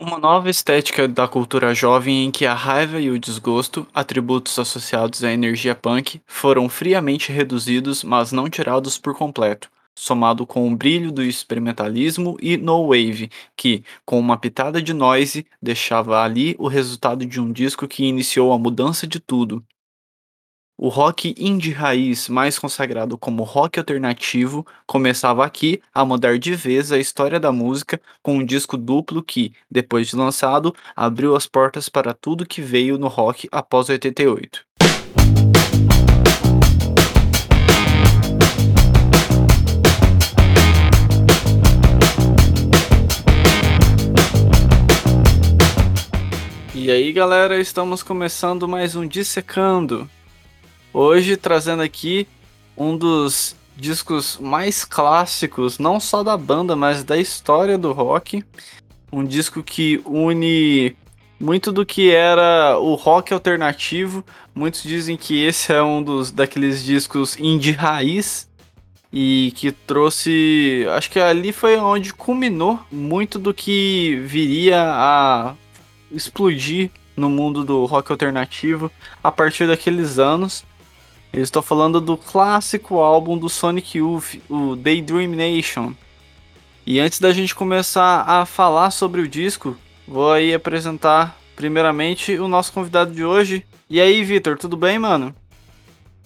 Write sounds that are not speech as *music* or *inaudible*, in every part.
Uma nova estética da cultura jovem em que a raiva e o desgosto, atributos associados à energia punk, foram friamente reduzidos, mas não tirados por completo, somado com o brilho do experimentalismo e no wave, que, com uma pitada de noise, deixava ali o resultado de um disco que iniciou a mudança de tudo. O rock indie raiz, mais consagrado como rock alternativo, começava aqui a mudar de vez a história da música com um disco duplo que, depois de lançado, abriu as portas para tudo que veio no rock após 88. E aí, galera, estamos começando mais um Dissecando. Hoje trazendo aqui um dos discos mais clássicos, não só da banda, mas da história do rock. Um disco que une muito do que era o rock alternativo. Muitos dizem que esse é um dos daqueles discos indie raiz e que trouxe, acho que ali foi onde culminou muito do que viria a explodir no mundo do rock alternativo a partir daqueles anos. Eu estou falando do clássico álbum do Sonic Youth, o Daydream Nation. E antes da gente começar a falar sobre o disco, vou aí apresentar primeiramente o nosso convidado de hoje. E aí, Vitor, tudo bem, mano?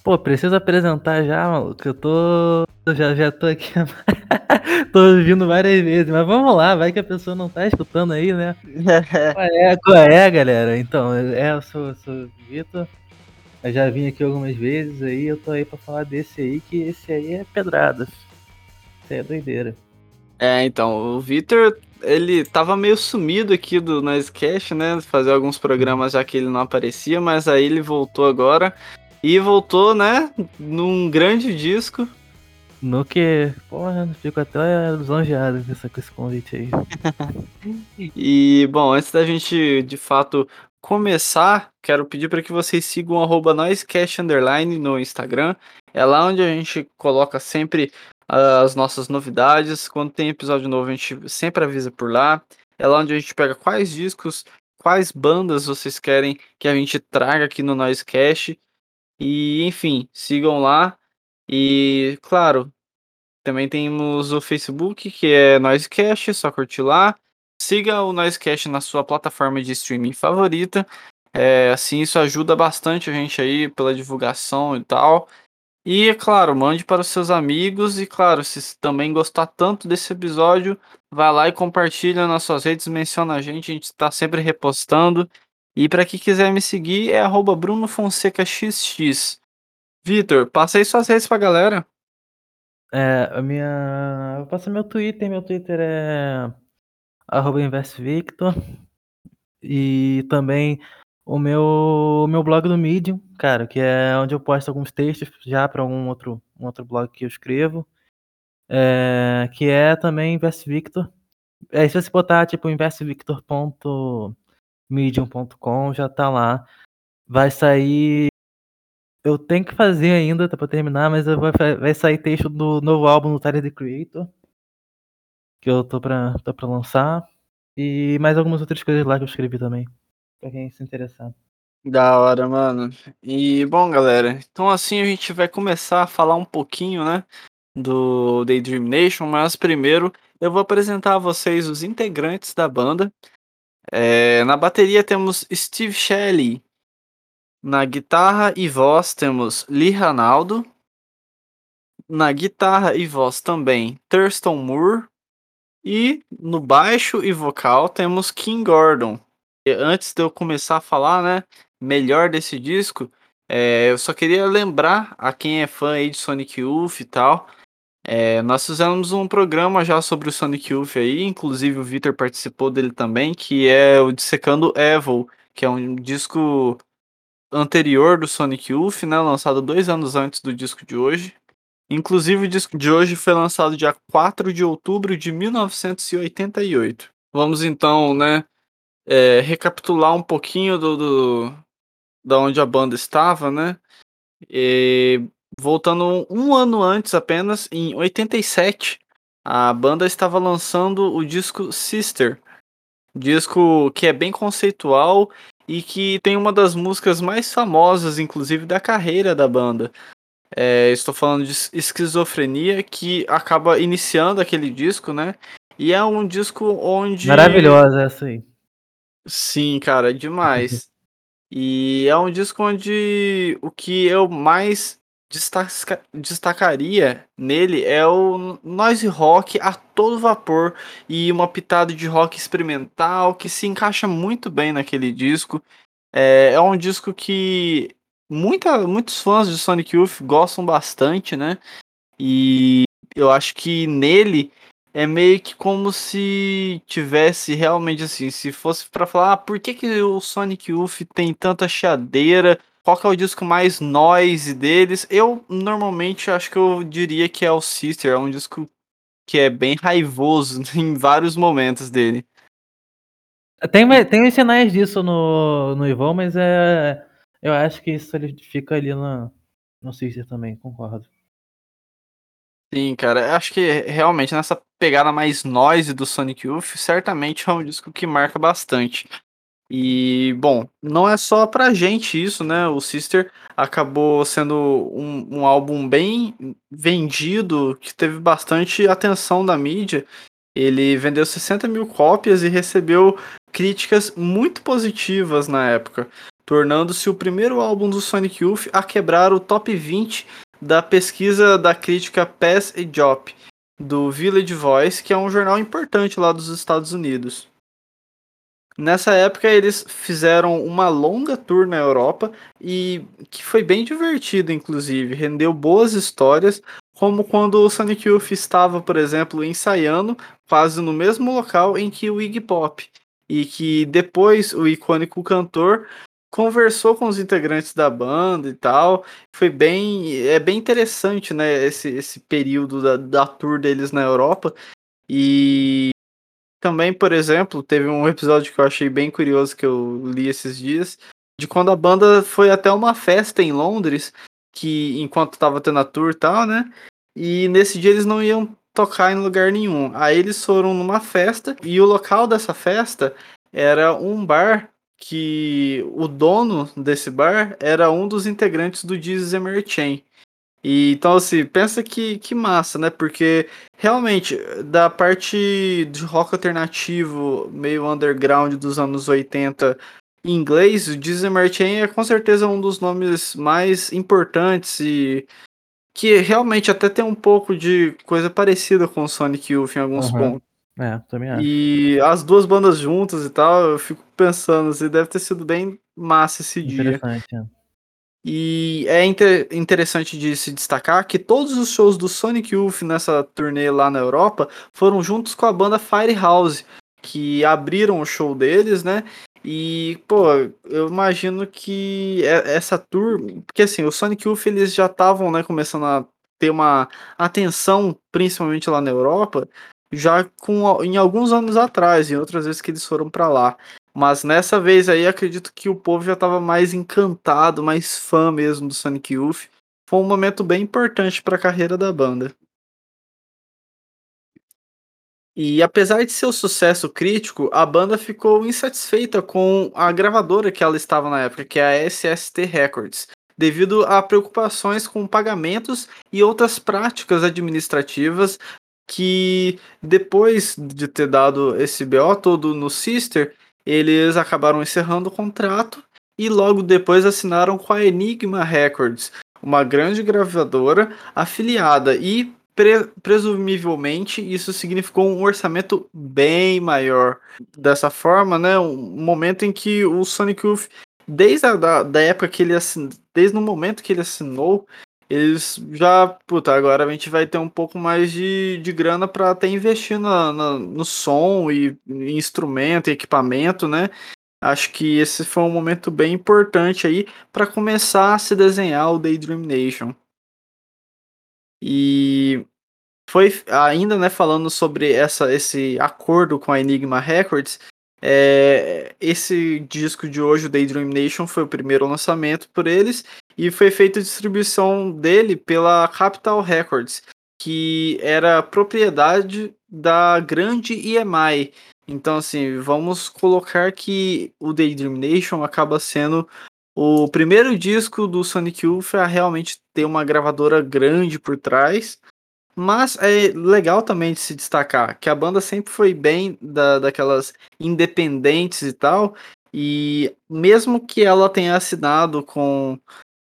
Pô, preciso apresentar já, maluco. Eu tô. Já, já tô aqui. *laughs* tô ouvindo várias vezes, mas vamos lá, vai que a pessoa não tá escutando aí, né? *laughs* qual, é, qual é, galera? Então, é, eu sou, sou o Vitor. Eu já vim aqui algumas vezes aí, eu tô aí pra falar desse aí, que esse aí é pedrada. Isso aí é doideira. É, então, o Vitor, ele tava meio sumido aqui do Noisecast, né? Fazer alguns programas já que ele não aparecia, mas aí ele voltou agora. E voltou, né? Num grande disco. No que, porra, fico até lisonjeado com esse convite aí. *laughs* e, bom, antes da gente de fato começar, quero pedir para que vocês sigam arroba Underline no Instagram. É lá onde a gente coloca sempre as nossas novidades. Quando tem episódio novo, a gente sempre avisa por lá. É lá onde a gente pega quais discos, quais bandas vocês querem que a gente traga aqui no Noisecast. E, enfim, sigam lá. E, claro, também temos o Facebook, que é Noisecast, só curtir lá. Siga o Noisecast na sua plataforma de streaming favorita. É, assim, isso ajuda bastante a gente aí pela divulgação e tal. E, é claro, mande para os seus amigos. E, claro, se também gostar tanto desse episódio, vá lá e compartilha nas suas redes, menciona a gente, a gente está sempre repostando. E para quem quiser me seguir, é BrunoFonsecaXX. Vitor, passa aí suas redes pra galera. É, a minha. Eu passo meu Twitter, meu Twitter é arroba InvestVictor. E também o meu, o meu blog do Medium, cara, que é onde eu posto alguns textos já para um outro, um outro blog que eu escrevo. É, que é também InvestVictor. É, se você botar tipo investvictor.medium.com, já tá lá. Vai sair. Eu tenho que fazer ainda, tá pra terminar, mas vai, vai sair texto do novo álbum do Tyler the Creator. Que eu tô pra, tô pra lançar. E mais algumas outras coisas lá que eu escrevi também. Pra quem se interessar. Da hora, mano. E bom, galera, então assim a gente vai começar a falar um pouquinho, né, do Daydream Nation, mas primeiro eu vou apresentar a vocês os integrantes da banda. É, na bateria temos Steve Shelley. Na guitarra e voz temos Lee Ranaldo. Na guitarra e voz também Thurston Moore. E no baixo e vocal temos Kim Gordon. E antes de eu começar a falar, né, melhor desse disco, é, eu só queria lembrar a quem é fã aí de Sonic Youth e tal. É, nós fizemos um programa já sobre o Sonic Youth aí, inclusive o Victor participou dele também, que é o Dissecando Evil, que é um disco anterior do Sonic Youth, né, lançado dois anos antes do disco de hoje. Inclusive, o disco de hoje foi lançado dia 4 de outubro de 1988. Vamos então, né, é, recapitular um pouquinho do, do, da onde a banda estava, né? E, voltando um ano antes apenas, em 87, a banda estava lançando o disco Sister, Disco que é bem conceitual e que tem uma das músicas mais famosas, inclusive, da carreira da banda. É, estou falando de Esquizofrenia, que acaba iniciando aquele disco, né? E é um disco onde. Maravilhosa essa aí. Sim, cara, demais. *laughs* e é um disco onde o que eu mais destaca, destacaria nele é o noise rock a todo vapor e uma pitada de rock experimental que se encaixa muito bem naquele disco. É, é um disco que muita, muitos fãs de Sonic Youth gostam bastante, né? E eu acho que nele é meio que como se tivesse realmente assim, se fosse para falar, ah, por que, que o Sonic Youth tem tanta chiadeira? Qual que é o disco mais noise deles? Eu normalmente acho que eu diria que é o Sister, é um disco que é bem raivoso *laughs* em vários momentos dele. Tem, tem sinais disso no, no Ivon, mas é, eu acho que isso ele fica ali no, no Sister também, concordo. Sim, cara, acho que realmente nessa pegada mais noise do Sonic Youth, certamente é um disco que marca bastante. E, bom, não é só pra gente isso, né? O Sister acabou sendo um, um álbum bem vendido, que teve bastante atenção da mídia. Ele vendeu 60 mil cópias e recebeu críticas muito positivas na época, tornando-se o primeiro álbum do Sonic Youth a quebrar o top 20 da pesquisa da crítica Pass e Job, do Village Voice, que é um jornal importante lá dos Estados Unidos. Nessa época eles fizeram uma longa tour na Europa e que foi bem divertido, inclusive, rendeu boas histórias, como quando o Sonic Youth estava, por exemplo, ensaiando quase no mesmo local em que o Iggy Pop, e que depois o icônico cantor conversou com os integrantes da banda e tal. Foi bem. É bem interessante, né? Esse, esse período da, da tour deles na Europa. E também, por exemplo, teve um episódio que eu achei bem curioso que eu li esses dias. De quando a banda foi até uma festa em Londres, que enquanto tava tendo a tour e tal, né? E nesse dia eles não iam tocar em lugar nenhum. Aí eles foram numa festa e o local dessa festa era um bar que o dono desse bar era um dos integrantes do Jesus Chain. E, então, assim, pensa que, que massa, né? Porque realmente, da parte de rock alternativo, meio underground dos anos 80 em inglês, o Jesus Chain é com certeza um dos nomes mais importantes e que realmente até tem um pouco de coisa parecida com o Sonic Youth em alguns uhum. É, também acho. E as duas bandas juntas e tal, eu fico pensando, assim, deve ter sido bem massa esse dia. É. E é inter interessante de se destacar que todos os shows do Sonic Youth nessa turnê lá na Europa foram juntos com a banda Firehouse, que abriram o show deles, né? E, pô, eu imagino que essa tour. Porque assim, o Sonic Youth eles já estavam, né, começando a ter uma atenção, principalmente lá na Europa, já com, em alguns anos atrás, em outras vezes que eles foram para lá. Mas nessa vez aí, acredito que o povo já estava mais encantado, mais fã mesmo do Sonic Youth. Foi um momento bem importante para a carreira da banda. E apesar de seu sucesso crítico, a banda ficou insatisfeita com a gravadora que ela estava na época, que é a SST Records, devido a preocupações com pagamentos e outras práticas administrativas que depois de ter dado esse BO todo no Sister, eles acabaram encerrando o contrato e logo depois assinaram com a Enigma Records, uma grande gravadora afiliada e pre presumivelmente isso significou um orçamento bem maior. Dessa forma, né, um momento em que o Sonic Youth, desde a da, da época que ele assinou, desde o momento que ele assinou, eles já, puta, agora a gente vai ter um pouco mais de, de grana para até investir na, na, no som e em instrumento e equipamento, né? Acho que esse foi um momento bem importante aí para começar a se desenhar o Daydream Nation. E foi ainda, né, falando sobre essa, esse acordo com a Enigma Records, é, esse disco de hoje, o Daydream Nation, foi o primeiro lançamento por eles e foi feita a distribuição dele pela Capital Records, que era propriedade da grande EMI, Então, assim, vamos colocar que o Daydream Nation acaba sendo o primeiro disco do Sonic Youth a realmente ter uma gravadora grande por trás. Mas é legal também de se destacar que a banda sempre foi bem da, daquelas independentes e tal. E mesmo que ela tenha assinado com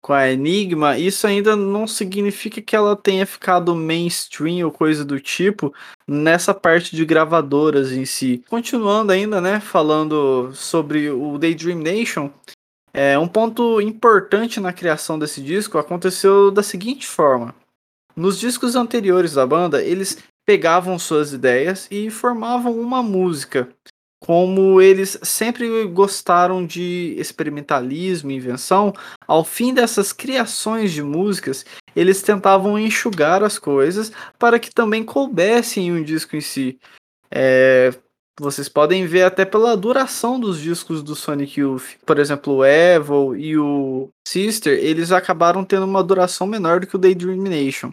com a Enigma, isso ainda não significa que ela tenha ficado mainstream ou coisa do tipo nessa parte de gravadoras em si. Continuando ainda, né, falando sobre o Daydream Nation, é, um ponto importante na criação desse disco aconteceu da seguinte forma. Nos discos anteriores da banda, eles pegavam suas ideias e formavam uma música como eles sempre gostaram de experimentalismo e invenção, ao fim dessas criações de músicas, eles tentavam enxugar as coisas para que também coubessem em um disco em si. É, vocês podem ver até pela duração dos discos do Sonic Youth. Por exemplo, o Evil e o Sister, eles acabaram tendo uma duração menor do que o Daydream Nation.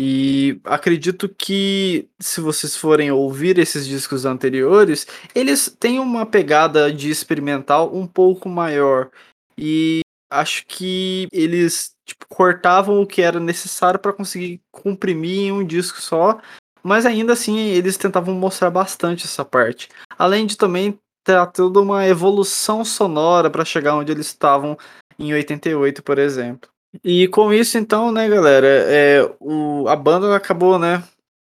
E acredito que se vocês forem ouvir esses discos anteriores, eles têm uma pegada de experimental um pouco maior. E acho que eles tipo, cortavam o que era necessário para conseguir comprimir em um disco só, mas ainda assim eles tentavam mostrar bastante essa parte. Além de também ter toda uma evolução sonora para chegar onde eles estavam em 88, por exemplo. E com isso, então, né, galera, é, o, a banda acabou, né,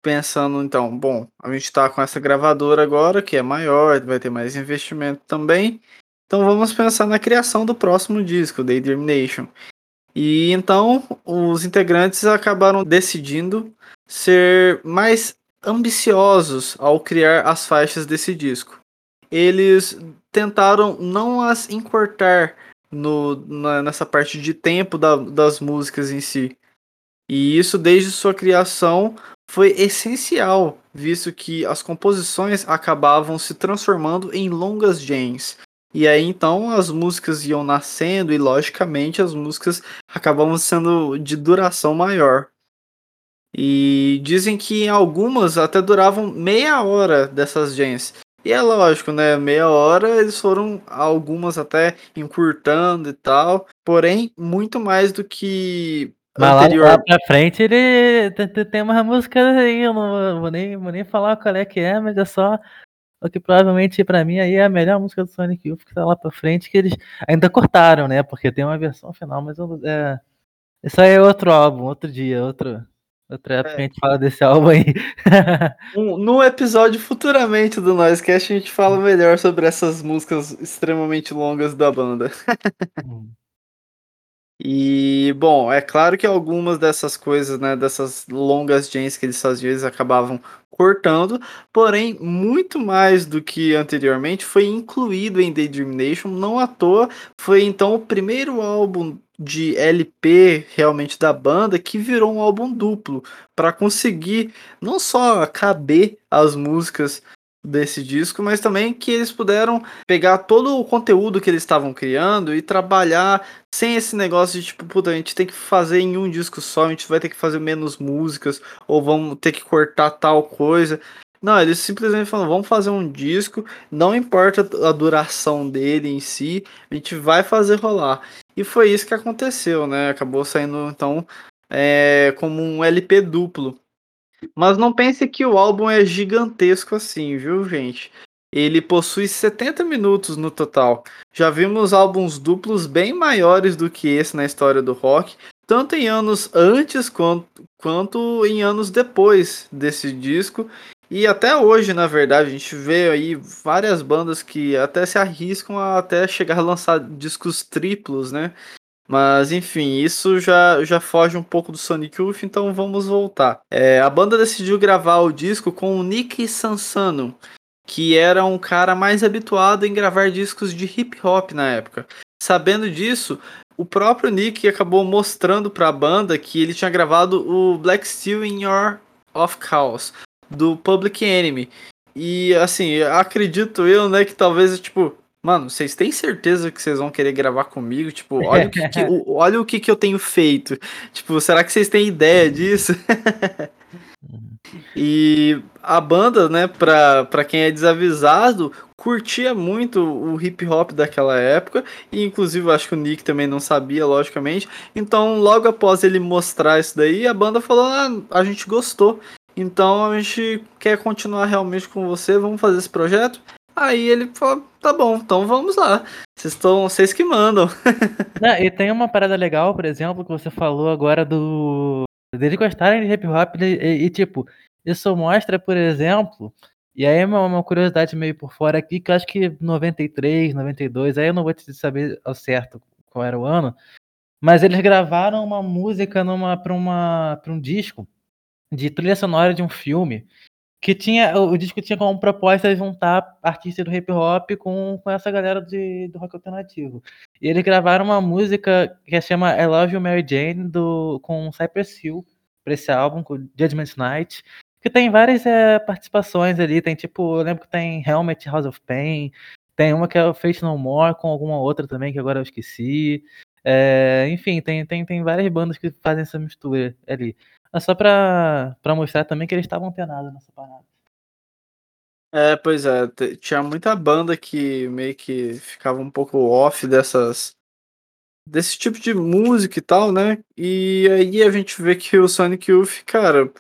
pensando, então, bom, a gente tá com essa gravadora agora, que é maior, vai ter mais investimento também, então vamos pensar na criação do próximo disco, Daydream Nation. E então, os integrantes acabaram decidindo ser mais ambiciosos ao criar as faixas desse disco. Eles tentaram não as encurtar no, na, nessa parte de tempo da, das músicas em si. E isso, desde sua criação, foi essencial, visto que as composições acabavam se transformando em longas jams. E aí então as músicas iam nascendo e logicamente as músicas acabavam sendo de duração maior. E dizem que algumas até duravam meia hora dessas jams. E é lógico, né? Meia hora eles foram algumas até encurtando e tal. Porém, muito mais do que mas anterior. lá, pra frente ele tem uma música aí, eu não vou nem, vou nem falar qual é que é, mas é só o que provavelmente para mim aí é a melhor música do Sonic Youth que tá lá pra frente, que eles ainda cortaram, né? Porque tem uma versão final, mas eu, é, isso aí é outro álbum, outro dia, outro, Outra época é. a gente fala desse álbum aí. *laughs* no episódio futuramente do Noisecast a gente fala melhor sobre essas músicas extremamente longas da banda. E, bom, é claro que algumas dessas coisas, né, dessas longas jams que eles faziam, eles acabavam cortando, porém, muito mais do que anteriormente foi incluído em Daydream Nation, não à toa, foi então o primeiro álbum de LP realmente da banda que virou um álbum duplo para conseguir não só caber as músicas desse disco, mas também que eles puderam pegar todo o conteúdo que eles estavam criando e trabalhar sem esse negócio de tipo, puta, a gente tem que fazer em um disco só, a gente vai ter que fazer menos músicas, ou vamos ter que cortar tal coisa. Não, eles simplesmente falam, vamos fazer um disco, não importa a duração dele em si, a gente vai fazer rolar. E foi isso que aconteceu, né? Acabou saindo então é, como um LP duplo. Mas não pense que o álbum é gigantesco assim, viu, gente? Ele possui 70 minutos no total. Já vimos álbuns duplos bem maiores do que esse na história do rock, tanto em anos antes quanto, quanto em anos depois desse disco. E até hoje, na verdade, a gente vê aí várias bandas que até se arriscam a até chegar a lançar discos triplos, né? Mas enfim, isso já, já foge um pouco do Sonic Youth, então vamos voltar. É, a banda decidiu gravar o disco com o Nick Sansano, que era um cara mais habituado em gravar discos de hip hop na época. Sabendo disso, o próprio Nick acabou mostrando para a banda que ele tinha gravado o Black Steel in Your of Chaos do Public Enemy. E assim, acredito eu, né, que talvez tipo Mano, vocês têm certeza que vocês vão querer gravar comigo? Tipo, olha o que, que *laughs* olha o que, que eu tenho feito. Tipo, será que vocês têm ideia disso? *laughs* E a banda, né, pra, pra quem é desavisado, curtia muito o hip hop daquela época, e inclusive acho que o Nick também não sabia, logicamente. Então, logo após ele mostrar isso daí, a banda falou: ah, a gente gostou, então a gente quer continuar realmente com você, vamos fazer esse projeto. Aí ele falou: tá bom, então vamos lá. Vocês estão, vocês que mandam. *laughs* Não, e tem uma parada legal, por exemplo, que você falou agora do deles gostarem de hip hop e, e, tipo, isso mostra, por exemplo, e aí é uma, uma, curiosidade meio por fora aqui, que eu acho que 93, 92, aí eu não vou te saber ao certo qual era o ano, mas eles gravaram uma música numa uma para um disco de trilha sonora de um filme que tinha o disco tinha como proposta juntar artistas do hip hop com, com essa galera de, do rock alternativo. E eles gravaram uma música que se chama I Love You Mary Jane do, com Cypress Hill para esse álbum, com Judgment Night, que tem várias é, participações ali, tem tipo, eu lembro que tem Helmet House of Pain, tem uma que é o Fate No More com alguma outra também que agora eu esqueci. É, enfim, tem, tem, tem várias bandas que fazem essa mistura ali. É só pra, pra mostrar também que eles estavam antenados nessa parada. É, pois é, tinha muita banda que meio que ficava um pouco off dessas desse tipo de música e tal, né? E aí a gente vê que o Sonic Youth, cara, o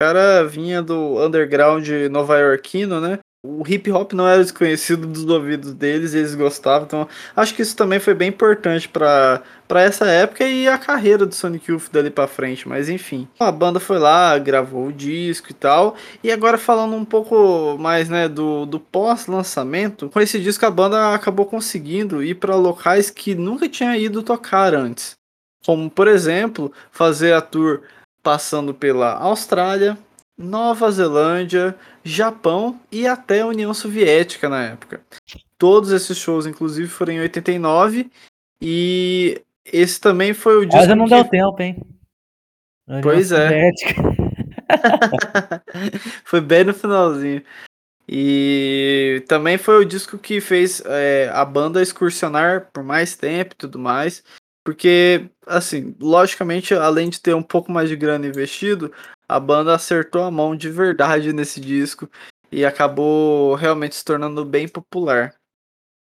cara vinha do underground nova-iorquino, né? O hip hop não era desconhecido dos ouvidos deles, eles gostavam, então acho que isso também foi bem importante para essa época e a carreira do Sonic Youth dali para frente, mas enfim. A banda foi lá, gravou o disco e tal, e agora falando um pouco mais, né, do, do pós-lançamento, com esse disco a banda acabou conseguindo ir para locais que nunca tinha ido tocar antes. Como, por exemplo, fazer a tour passando pela Austrália, Nova Zelândia, Japão e até a União Soviética na época. Todos esses shows, inclusive, foram em 89 e esse também foi o disco. Mas não que... deu tempo, hein? Pois é. *laughs* foi bem no finalzinho. E também foi o disco que fez é, a banda excursionar por mais tempo e tudo mais. Porque, assim, logicamente, além de ter um pouco mais de grana investido, a banda acertou a mão de verdade nesse disco e acabou realmente se tornando bem popular.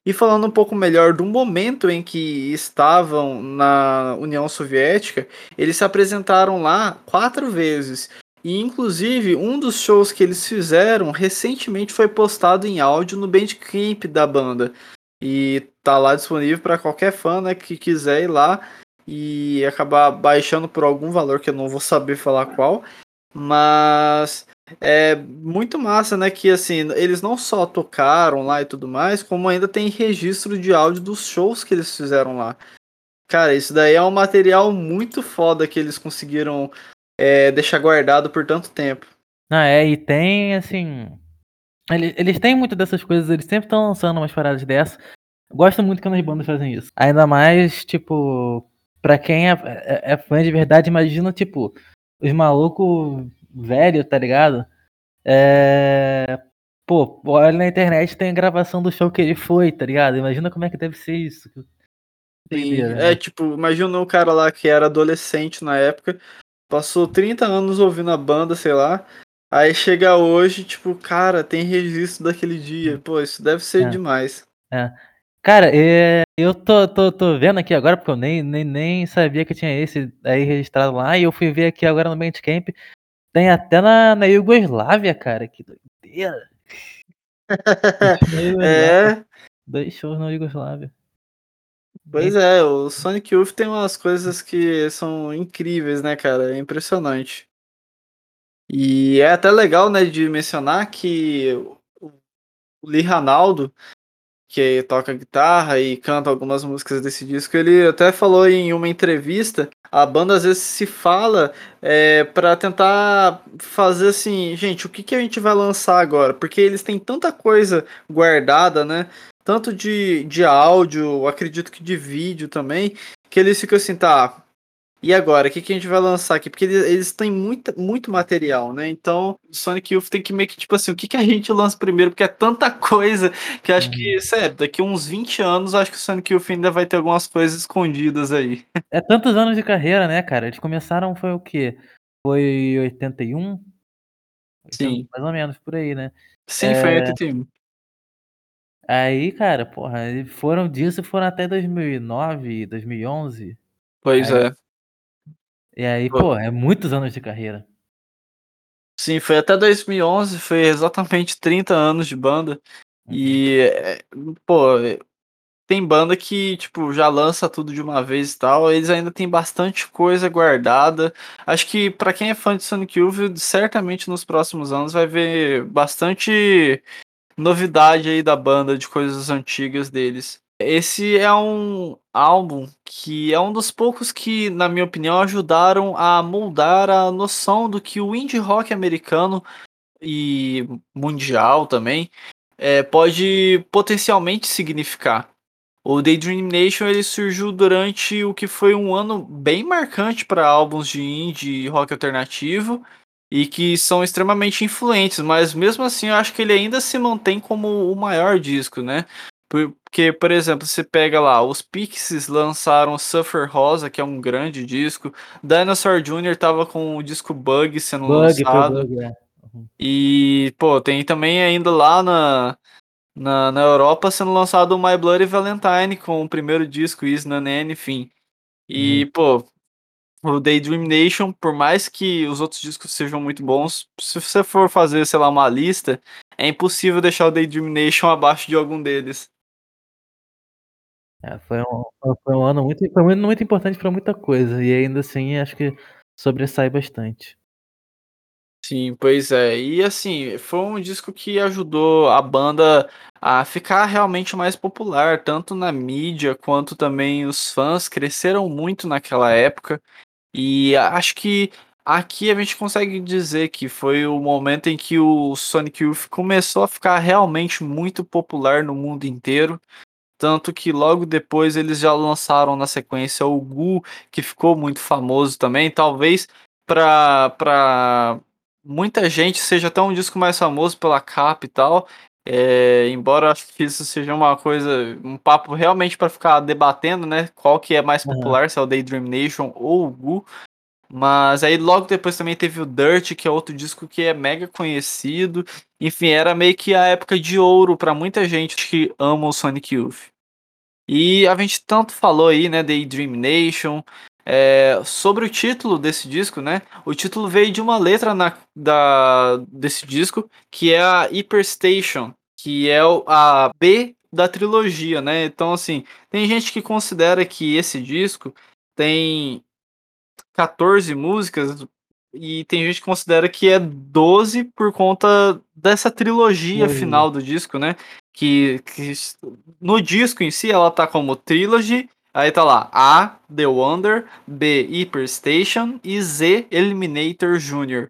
E falando um pouco melhor do momento em que estavam na União Soviética, eles se apresentaram lá quatro vezes. E inclusive um dos shows que eles fizeram recentemente foi postado em áudio no Bandcamp da banda. E tá lá disponível para qualquer fã né, que quiser ir lá e acabar baixando por algum valor que eu não vou saber falar qual. Mas é muito massa, né? Que assim, eles não só tocaram lá e tudo mais, como ainda tem registro de áudio dos shows que eles fizeram lá. Cara, isso daí é um material muito foda que eles conseguiram é, deixar guardado por tanto tempo. Ah, é, e tem, assim. Eles, eles têm muito dessas coisas, eles sempre estão lançando umas paradas dessas. Gosto muito quando as bandas fazem isso. Ainda mais, tipo, pra quem é, é, é fã de verdade, imagina, tipo, os malucos velho, tá ligado? É. Pô, olha na internet tem a gravação do show que ele foi, tá ligado? Imagina como é que deve ser isso. Sim, né? É, tipo, imagina o cara lá que era adolescente na época, passou 30 anos ouvindo a banda, sei lá. Aí chega hoje, tipo, cara, tem registro daquele dia. Pô, isso deve ser é. demais. É. Cara, é, eu tô, tô, tô vendo aqui agora, porque eu nem, nem, nem sabia que tinha esse aí registrado lá, e eu fui ver aqui agora no Bandcamp, tem até na, na Iugoslávia, cara, que doideira. *laughs* é. Dois shows na Iugoslávia. Pois é, o Sonic Youth tem umas coisas que são incríveis, né, cara? É impressionante. E é até legal, né, de mencionar que o Lee Ranaldo, que toca guitarra e canta algumas músicas desse disco, ele até falou em uma entrevista, a banda às vezes se fala é, para tentar fazer assim, gente, o que, que a gente vai lançar agora? Porque eles têm tanta coisa guardada, né? Tanto de, de áudio, acredito que de vídeo também, que eles ficam assim, tá, e agora, o que, que a gente vai lançar aqui? Porque eles, eles têm muita, muito material, né? Então, Sonic Youth tem que meio que, tipo assim, o que, que a gente lança primeiro? Porque é tanta *laughs* coisa que acho que, uhum. sério, daqui uns 20 anos, acho que o Sonic Youth ainda vai ter algumas coisas escondidas aí. É tantos anos de carreira, né, cara? Eles começaram, foi o quê? Foi 81? Sim. Mais ou menos por aí, né? Sim, foi em 81. Aí, cara, porra, foram disso foram até 2009, 2011. Pois aí, é. E aí, pô, é muitos anos de carreira. Sim, foi até 2011, foi exatamente 30 anos de banda. Uhum. E, é, pô, tem banda que, tipo, já lança tudo de uma vez e tal. Eles ainda tem bastante coisa guardada. Acho que para quem é fã de Sonic Youth, certamente nos próximos anos vai ver bastante novidade aí da banda, de coisas antigas deles. Esse é um álbum que é um dos poucos que, na minha opinião, ajudaram a moldar a noção do que o indie rock americano e mundial também é, pode potencialmente significar. O Daydream Nation ele surgiu durante o que foi um ano bem marcante para álbuns de indie e rock alternativo e que são extremamente influentes, mas mesmo assim eu acho que ele ainda se mantém como o maior disco, né? Porque, por exemplo, você pega lá, os Pixies lançaram Suffer Rosa, que é um grande disco. Dinosaur Jr. tava com o disco Bug sendo Bug, lançado. Bug, é. uhum. E, pô, tem também ainda lá na, na, na Europa sendo lançado o My Bloody Valentine com o primeiro disco, Isna Nene, enfim. E, uhum. pô, o Daydream Nation, por mais que os outros discos sejam muito bons, se você for fazer, sei lá, uma lista, é impossível deixar o Daydream Nation abaixo de algum deles. É, foi, um, foi um ano muito, foi muito, muito importante para muita coisa, e ainda assim acho que sobressai bastante. Sim, pois é. E assim, foi um disco que ajudou a banda a ficar realmente mais popular, tanto na mídia quanto também os fãs cresceram muito naquela época. E acho que aqui a gente consegue dizer que foi o momento em que o Sonic Youth começou a ficar realmente muito popular no mundo inteiro. Tanto que logo depois eles já lançaram na sequência o Gu, que ficou muito famoso também. Talvez para muita gente seja até um disco mais famoso pela capa e tal. É, embora acho que isso seja uma coisa, um papo realmente para ficar debatendo, né? Qual que é mais popular, uhum. se é o Daydream Nation ou o Gu. Mas aí logo depois também teve o Dirt, que é outro disco que é mega conhecido. Enfim, era meio que a época de ouro para muita gente que ama o Sonic Youth. E a gente tanto falou aí, né, Daydream Nation, é, sobre o título desse disco, né? O título veio de uma letra na, da, desse disco, que é a Hyperstation, que é a B da trilogia, né? Então, assim, tem gente que considera que esse disco tem 14 músicas e tem gente que considera que é 12 por conta dessa trilogia uhum. final do disco, né? Que, que no disco em si ela tá como trilogy Aí tá lá A, The Wonder, B, Hyper Station e Z, Eliminator Jr.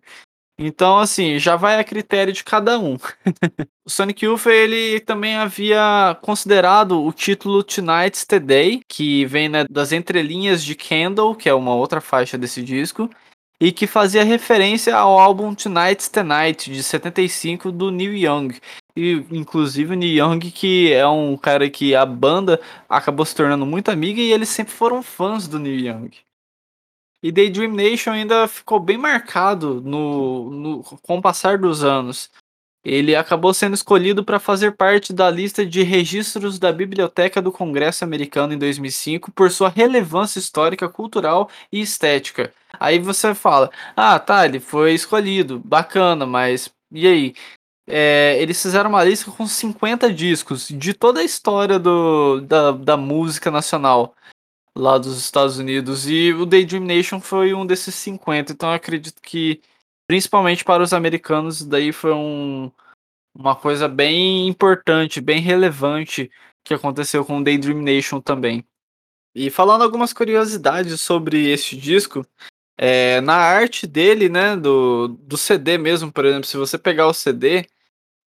Então, assim, já vai a critério de cada um. *laughs* o Sonic Youth, ele também havia considerado o título Tonight's the Day, que vem né, das entrelinhas de Candle, que é uma outra faixa desse disco, e que fazia referência ao álbum Tonight's the Night, de 75, do Neil Young. E, inclusive o Neil Young, que é um cara que a banda acabou se tornando muito amiga e eles sempre foram fãs do Neil Young. E Daydream Nation ainda ficou bem marcado no, no, com o passar dos anos. Ele acabou sendo escolhido para fazer parte da lista de registros da Biblioteca do Congresso Americano em 2005 por sua relevância histórica, cultural e estética. Aí você fala: ah, tá, ele foi escolhido, bacana, mas e aí? É, eles fizeram uma lista com 50 discos de toda a história do, da, da música nacional lá dos Estados Unidos. E o Daydream Nation foi um desses 50. Então eu acredito que, principalmente para os americanos, daí foi um, uma coisa bem importante, bem relevante que aconteceu com o Daydream Nation também. E falando algumas curiosidades sobre este disco, é, na arte dele, né, do, do CD mesmo, por exemplo, se você pegar o CD,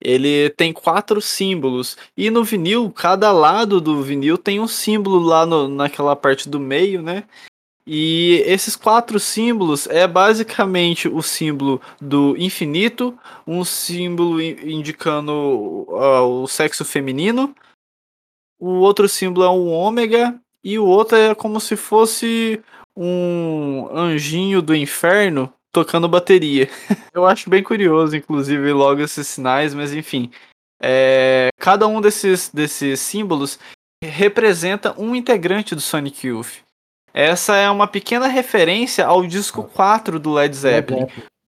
ele tem quatro símbolos. E no vinil, cada lado do vinil tem um símbolo lá no, naquela parte do meio, né? E esses quatro símbolos é basicamente o símbolo do infinito, um símbolo indicando uh, o sexo feminino, o outro símbolo é um ômega e o outro é como se fosse um anjinho do inferno tocando bateria. *laughs* Eu acho bem curioso, inclusive, logo esses sinais, mas enfim. É, cada um desses, desses símbolos representa um integrante do Sonic Youth. Essa é uma pequena referência ao disco 4 do Led Zeppelin,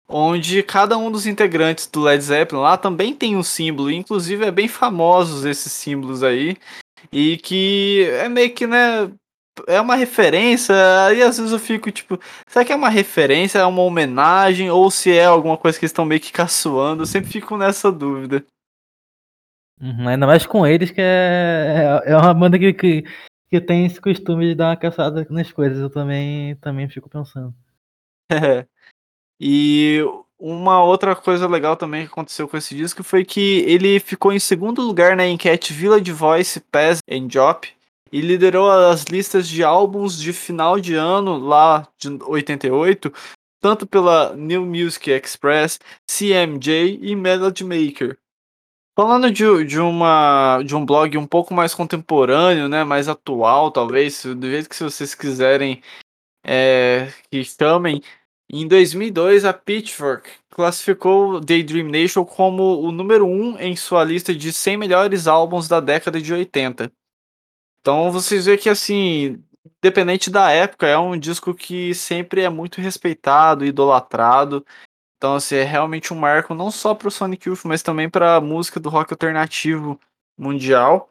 onde cada um dos integrantes do Led Zeppelin lá também tem um símbolo, inclusive é bem famosos esses símbolos aí, e que é meio que, né, é uma referência, e às vezes eu fico tipo, será que é uma referência, é uma homenagem, ou se é alguma coisa que eles estão meio que caçoando, eu sempre fico nessa dúvida. Uhum, ainda mais com eles, que é, é, é uma banda que, que, que tem esse costume de dar uma caçada nas coisas, eu também, também fico pensando. É. *laughs* E uma outra coisa legal também que aconteceu com esse disco foi que ele ficou em segundo lugar na enquete Village Voice Pass and Job e liderou as listas de álbuns de final de ano lá de 88, tanto pela New Music Express, CMJ e Melody Maker. Falando de, de, uma, de um blog um pouco mais contemporâneo, né, mais atual, talvez, do jeito que vocês quiserem é, que chamem, em 2002 a Pitchfork classificou Daydream Nation como o número 1 um em sua lista de 100 melhores álbuns da década de 80. Então vocês veem que, assim, independente da época, é um disco que sempre é muito respeitado, idolatrado. Então, assim, é realmente um marco não só para o Sonic Youth, mas também para a música do rock alternativo mundial.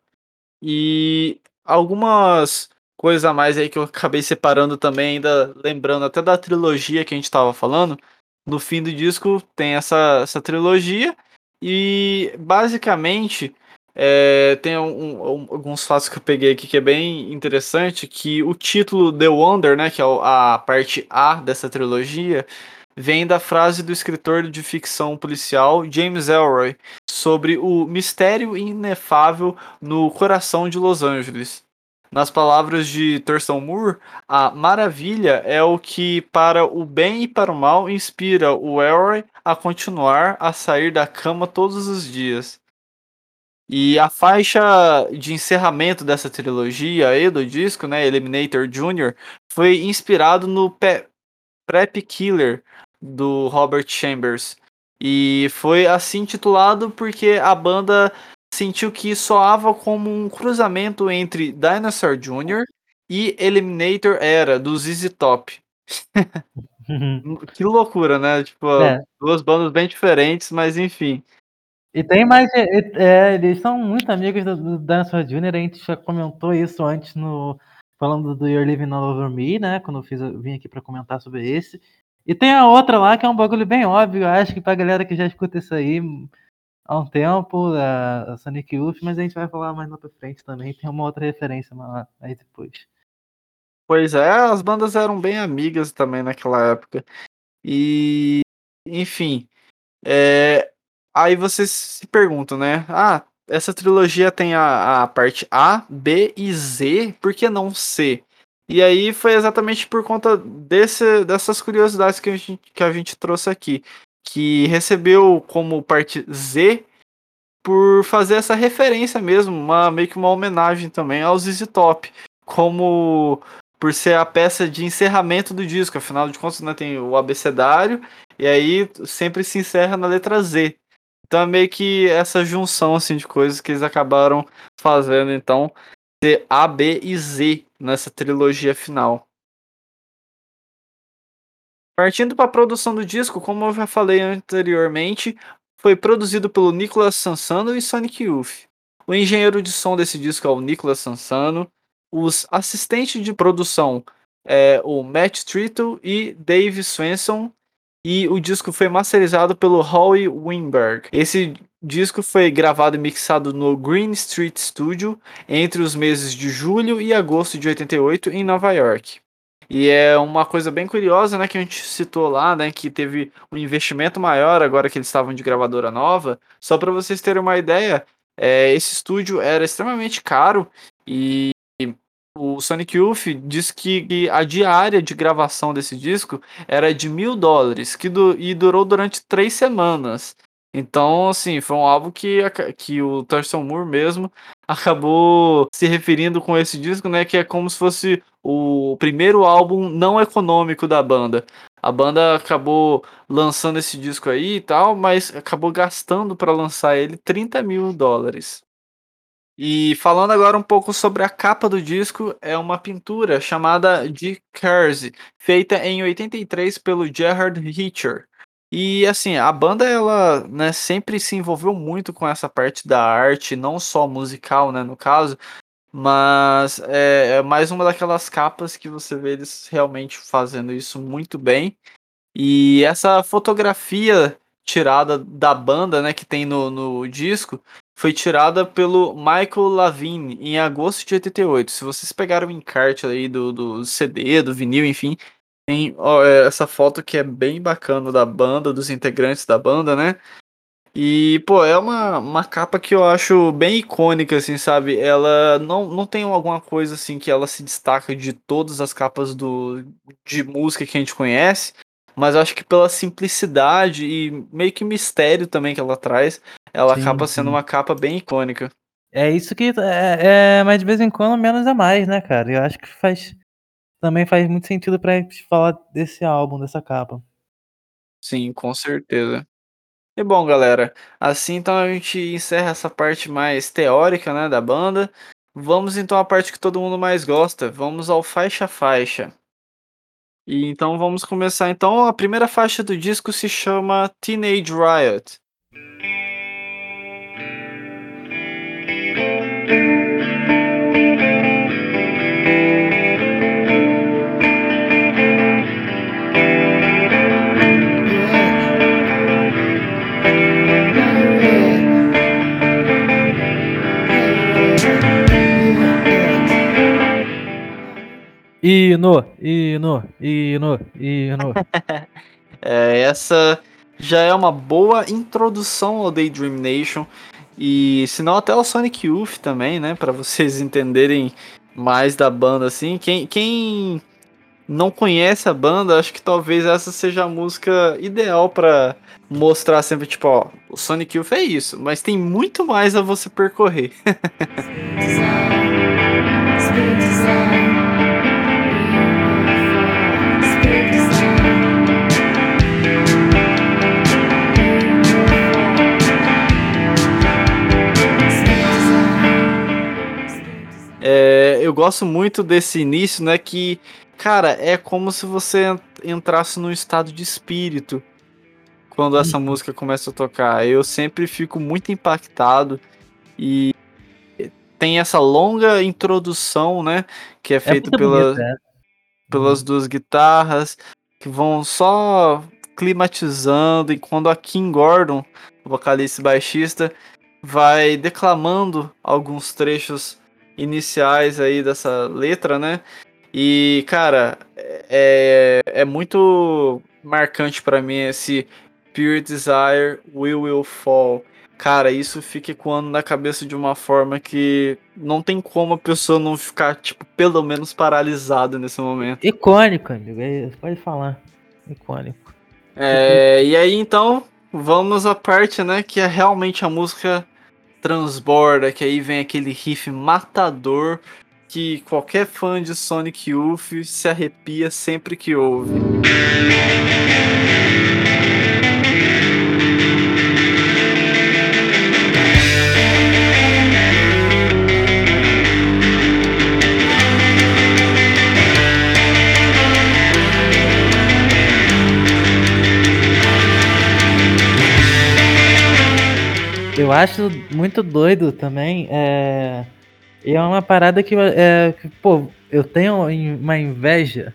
E algumas coisas a mais aí que eu acabei separando também, ainda lembrando até da trilogia que a gente estava falando. No fim do disco tem essa, essa trilogia e basicamente é, tem um, um, alguns fatos que eu peguei aqui que é bem interessante, que o título The Wonder, né, que é a parte A dessa trilogia, vem da frase do escritor de ficção policial James Elroy sobre o mistério inefável no coração de Los Angeles. Nas palavras de Thurston Moore, a maravilha é o que, para o bem e para o mal, inspira o Elroy a continuar a sair da cama todos os dias. E a faixa de encerramento dessa trilogia aí do disco, né, Eliminator Jr., foi inspirado no Pe Prep Killer, do Robert Chambers. E foi assim titulado porque a banda sentiu que soava como um cruzamento entre Dinosaur Jr. e Eliminator Era, do ZZ Top. *laughs* que loucura, né? Tipo, é. duas bandas bem diferentes, mas enfim. E tem mais. É, eles são muito amigos do, do Dinosaur Jr., a gente já comentou isso antes no. Falando do You're Living All Over Me, né? Quando eu, fiz, eu vim aqui para comentar sobre esse. E tem a outra lá que é um bagulho bem óbvio, acho que pra galera que já escuta isso aí há um tempo, a, Sonic Youth, mas a gente vai falar mais lá pra frente também. Tem uma outra referência aí depois. Pois é, as bandas eram bem amigas também naquela época. E, enfim, é, aí vocês se perguntam, né? Ah, essa trilogia tem a, a parte A, B e Z, por que não C? E aí foi exatamente por conta desse, dessas curiosidades que a, gente, que a gente trouxe aqui. Que recebeu como parte Z por fazer essa referência mesmo, uma, meio que uma homenagem também ao ZZ Top. Como por ser a peça de encerramento do disco, afinal de contas né, tem o abecedário e aí sempre se encerra na letra Z. Então é meio que essa junção assim de coisas que eles acabaram fazendo então ser A, B e Z nessa trilogia final. Partindo para a produção do disco, como eu já falei anteriormente, foi produzido pelo Nicolas Sansano e Sonic Youth. O engenheiro de som desse disco é o Nicolas Sansano. Os assistentes de produção é o Matt Trittle e Dave Swenson. E o disco foi masterizado pelo Howie Weinberg. Esse disco foi gravado e mixado no Green Street Studio entre os meses de julho e agosto de 88 em Nova York. E é uma coisa bem curiosa, né, que a gente citou lá, né, que teve um investimento maior agora que eles estavam de gravadora nova. Só para vocês terem uma ideia, é, esse estúdio era extremamente caro e o Sonic Youth diz que a diária de gravação desse disco era de mil dólares que e durou durante três semanas. Então, assim, foi um álbum que, que o Thurston Moore mesmo *laughs* acabou se referindo com esse disco, né? Que é como se fosse o primeiro álbum não econômico da banda. A banda acabou lançando esse disco aí e tal, mas acabou gastando para lançar ele 30 mil dólares. E falando agora um pouco sobre a capa do disco, é uma pintura chamada de Kersey, feita em 83 pelo Gerhard Richter. E assim, a banda ela, né, sempre se envolveu muito com essa parte da arte, não só musical, né, no caso, mas é, é mais uma daquelas capas que você vê eles realmente fazendo isso muito bem. E essa fotografia tirada da banda, né, que tem no, no disco, foi tirada pelo Michael Lavigne em agosto de 88. Se vocês pegaram o encarte aí do, do CD, do vinil, enfim, tem ó, é, essa foto que é bem bacana da banda, dos integrantes da banda, né? E, pô, é uma, uma capa que eu acho bem icônica, assim, sabe? Ela não, não tem alguma coisa, assim, que ela se destaca de todas as capas do, de música que a gente conhece, mas acho que pela simplicidade e meio que mistério também que ela traz, ela sim, acaba sendo sim. uma capa bem icônica. É isso que é, é, mas de vez em quando menos é mais, né, cara? Eu acho que faz também faz muito sentido pra gente falar desse álbum, dessa capa. Sim, com certeza. E bom, galera, assim então a gente encerra essa parte mais teórica, né, da banda. Vamos então à parte que todo mundo mais gosta. Vamos ao faixa faixa. E então vamos começar então. A primeira faixa do disco se chama Teenage Riot. Hino, hino, hino, hino. *laughs* é, essa já é uma boa introdução ao Daydream Nation. E se não até o Sonic Youth também, né? Para vocês *laughs* entenderem mais da banda assim. Quem, quem não conhece a banda, acho que talvez essa seja a música ideal para mostrar sempre, tipo, ó, o Sonic Youth é isso, mas tem muito mais a você percorrer. *laughs* É, eu gosto muito desse início, né? Que, cara, é como se você entrasse num estado de espírito quando essa uhum. música começa a tocar. Eu sempre fico muito impactado e tem essa longa introdução, né? Que é, é feita pela, bonito, pelas uhum. duas guitarras que vão só climatizando e quando a Kim Gordon, vocalista e baixista, vai declamando alguns trechos iniciais aí dessa letra, né? E, cara, é, é muito marcante para mim esse Pure Desire, We Will Fall. Cara, isso fica ecoando na cabeça de uma forma que não tem como a pessoa não ficar, tipo, pelo menos paralisada nesse momento. Icônico, amigo. É, pode falar. Icônico. É, e aí, então, vamos à parte, né, que é realmente a música transborda, que aí vem aquele riff matador que qualquer fã de Sonic Youth se arrepia sempre que ouve. Eu acho muito doido também. É, é uma parada que, é, que, pô, eu tenho uma inveja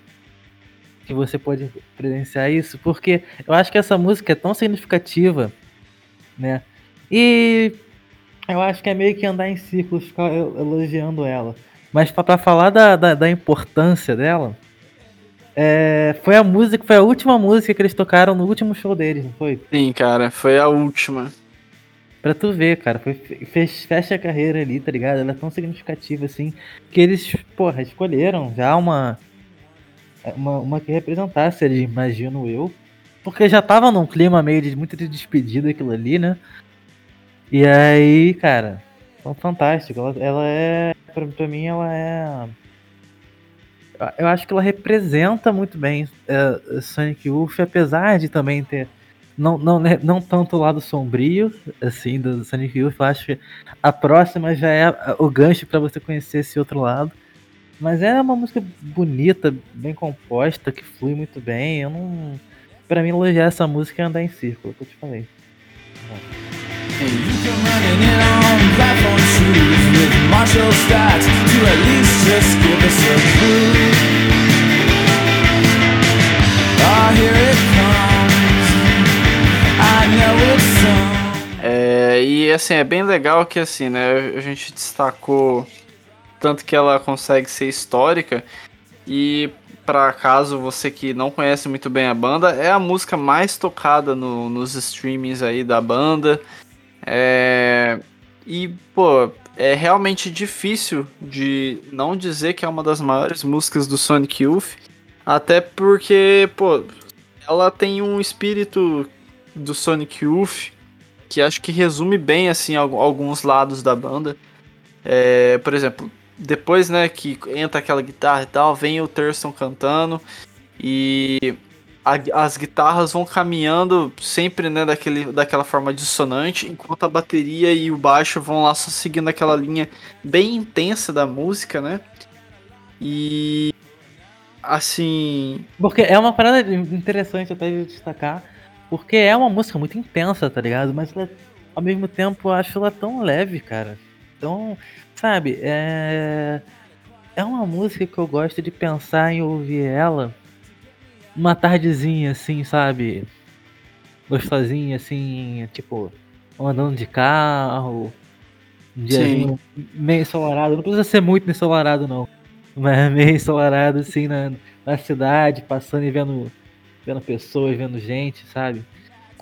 que você pode presenciar isso, porque eu acho que essa música é tão significativa, né? E eu acho que é meio que andar em círculos, ficar elogiando ela. Mas para falar da, da, da, importância dela, é, foi a música, foi a última música que eles tocaram no último show deles, não foi? Sim, cara, foi a última. Pra tu ver, cara, foi, fez, fecha a carreira ali, tá ligado? Ela é tão significativa assim, que eles, porra, escolheram já uma, uma, uma que representasse ali, imagino eu, porque já tava num clima meio de muito de despedida aquilo ali, né? E aí, cara, são fantásticos. Ela, ela é, pra, pra mim, ela é eu acho que ela representa muito bem é, Sonic Youth, apesar de também ter não, não, né, não tanto o lado sombrio assim do Sonic Youth, eu acho que a próxima já é o gancho para você conhecer esse outro lado. Mas é uma música bonita, bem composta, que flui muito bem. Eu não. Pra mim, elogiar essa música é andar em círculo, que eu te falei. É, e assim, é bem legal que assim, né, a gente destacou tanto que ela consegue ser histórica e para caso você que não conhece muito bem a banda, é a música mais tocada no, nos streamings aí da banda. É... E, pô, é realmente difícil de não dizer que é uma das maiores músicas do Sonic Youth. Até porque, pô, ela tem um espírito do Sonic Youth que acho que resume bem, assim, alguns lados da banda. É, por exemplo, depois, né, que entra aquela guitarra e tal, vem o Thurston cantando e a, as guitarras vão caminhando sempre né, daquele, daquela forma dissonante, enquanto a bateria e o baixo vão lá só seguindo aquela linha bem intensa da música, né? E assim. Porque é uma parada interessante até de destacar, porque é uma música muito intensa, tá ligado? Mas ela, ao mesmo tempo eu acho ela tão leve, cara. Então, sabe, é. É uma música que eu gosto de pensar em ouvir ela uma tardezinha, assim, sabe? Gostosinha, assim, tipo, andando de carro, um dia meio ensolarado. Não precisa ser muito ensolarado, não. Mas meio ensolarado, assim, na, na cidade, passando e vendo, vendo pessoas, vendo gente, sabe?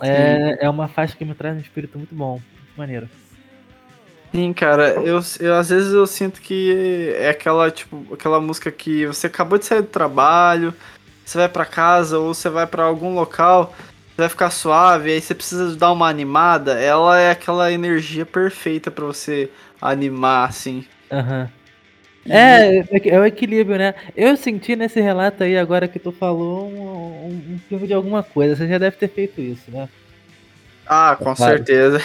É, é uma faixa que me traz um espírito muito bom, muito maneiro. Sim, cara, eu, eu às vezes eu sinto que é aquela, tipo, aquela música que você acabou de sair do trabalho, você vai para casa ou você vai para algum local, você vai ficar suave, aí você precisa dar uma animada, ela é aquela energia perfeita para você animar, assim. Aham. Uhum. É, é o equilíbrio, né? Eu senti nesse relato aí, agora que tu falou, um, um, um filme de alguma coisa. Você já deve ter feito isso, né? Ah, com claro. certeza.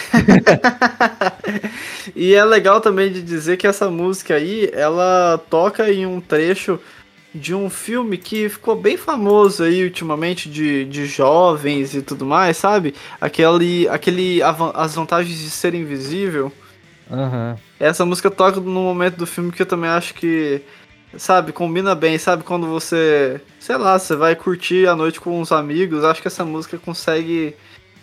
*laughs* e é legal também de dizer que essa música aí, ela toca em um trecho de um filme que ficou bem famoso aí ultimamente de, de jovens e tudo mais, sabe? Aquele, aquele As Vantagens de Ser Invisível. Uhum. Essa música toca no momento do filme que eu também acho que, sabe, combina bem, sabe? Quando você, sei lá, você vai curtir a noite com os amigos, acho que essa música consegue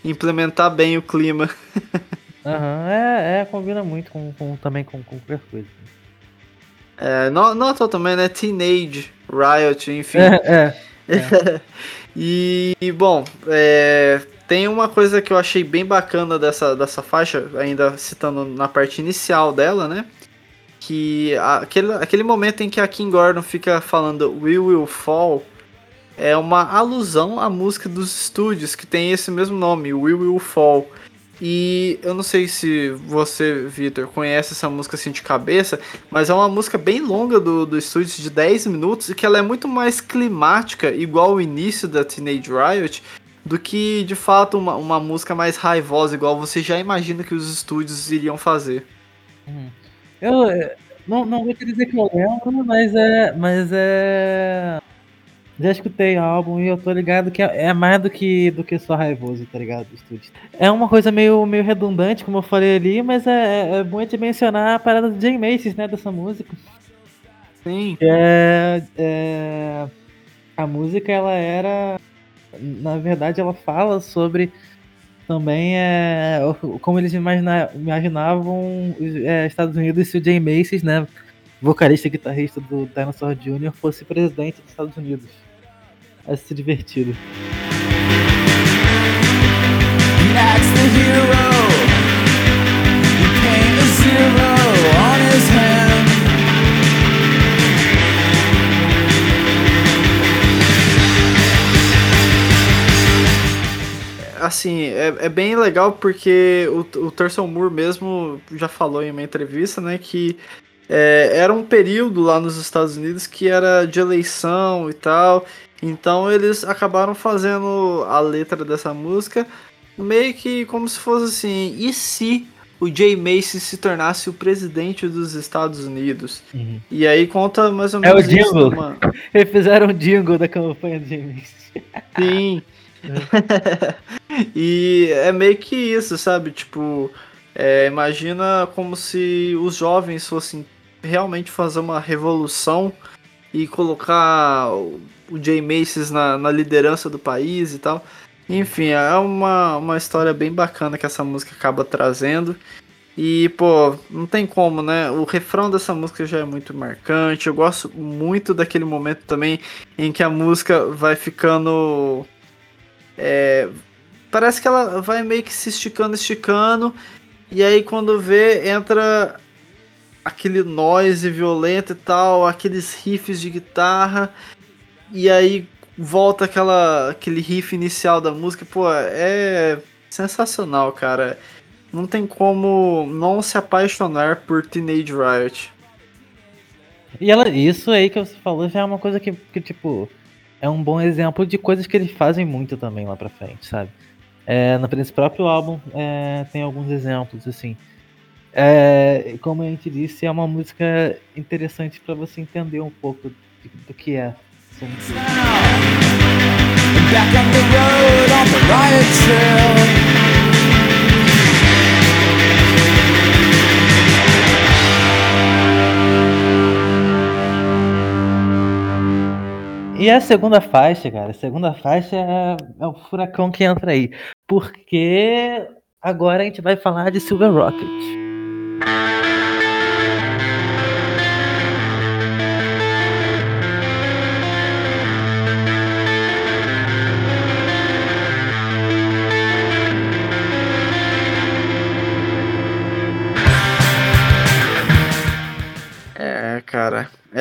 implementar bem o clima. *laughs* Aham, uhum. é, é, combina muito com, com também com, com qualquer coisa. É, não também, né? Teenage Riot, enfim. *laughs* É, é, é. *laughs* e, bom, é, tem uma coisa que eu achei bem bacana dessa, dessa faixa, ainda citando na parte inicial dela, né? Que aquele, aquele momento em que a Kim Gordon fica falando We Will Fall é uma alusão à música dos estúdios que tem esse mesmo nome, We Will Fall. E eu não sei se você, Vitor, conhece essa música assim de cabeça, mas é uma música bem longa do, do estúdio, de 10 minutos, e que ela é muito mais climática, igual o início da Teenage Riot, do que de fato uma, uma música mais raivosa, igual você já imagina que os estúdios iriam fazer. Hum. Eu eh, não, não vou dizer que eu lembro, mas é. Mas é. Já escutei o álbum e eu tô ligado que é, é mais do que, do que só raivoso, tá ligado? Estúdio. É uma coisa meio, meio redundante, como eu falei ali, mas é, é, é bom de mencionar a parada do Jay Macy's, né, dessa música. Sim. É, é, a música, ela era... Na verdade, ela fala sobre também é, como eles imagina, imaginavam é, Estados Unidos se o Jay Macy's, né, vocalista e guitarrista do Dinosaur Jr., fosse presidente dos Estados Unidos a se divertir. That's the hero. a zero on his hand. Assim, é, é bem legal porque o, o Thurston Moore mesmo já falou em uma entrevista, né, que é, era um período lá nos Estados Unidos que era de eleição e tal, então eles acabaram fazendo a letra dessa música meio que como se fosse assim, e se o Jay Macy se tornasse o presidente dos Estados Unidos? Uhum. E aí conta mais ou menos é o jingle. Uma... *laughs* Eles fizeram um jingle da campanha do Jay Macy. Sim. *laughs* e é meio que isso, sabe? Tipo, é, imagina como se os jovens fossem realmente fazer uma revolução e colocar o Jay Macy's na, na liderança do país e tal. Enfim, é uma, uma história bem bacana que essa música acaba trazendo. E, pô, não tem como, né? O refrão dessa música já é muito marcante. Eu gosto muito daquele momento também em que a música vai ficando. É, parece que ela vai meio que se esticando, esticando. E aí quando vê, entra aquele noise violento e tal, aqueles riffs de guitarra. E aí volta aquela, aquele riff inicial da música, pô, é sensacional, cara. Não tem como não se apaixonar por Teenage Riot. E ela, isso aí que você falou já é uma coisa que, que tipo, é um bom exemplo de coisas que eles fazem muito também lá pra frente, sabe? É, próprio álbum é, tem alguns exemplos, assim. É, como a gente disse, é uma música interessante para você entender um pouco do, do que é Back E a segunda faixa, cara, a segunda faixa é, é, o furacão que entra aí. Porque agora a gente vai falar de Silver Rocket.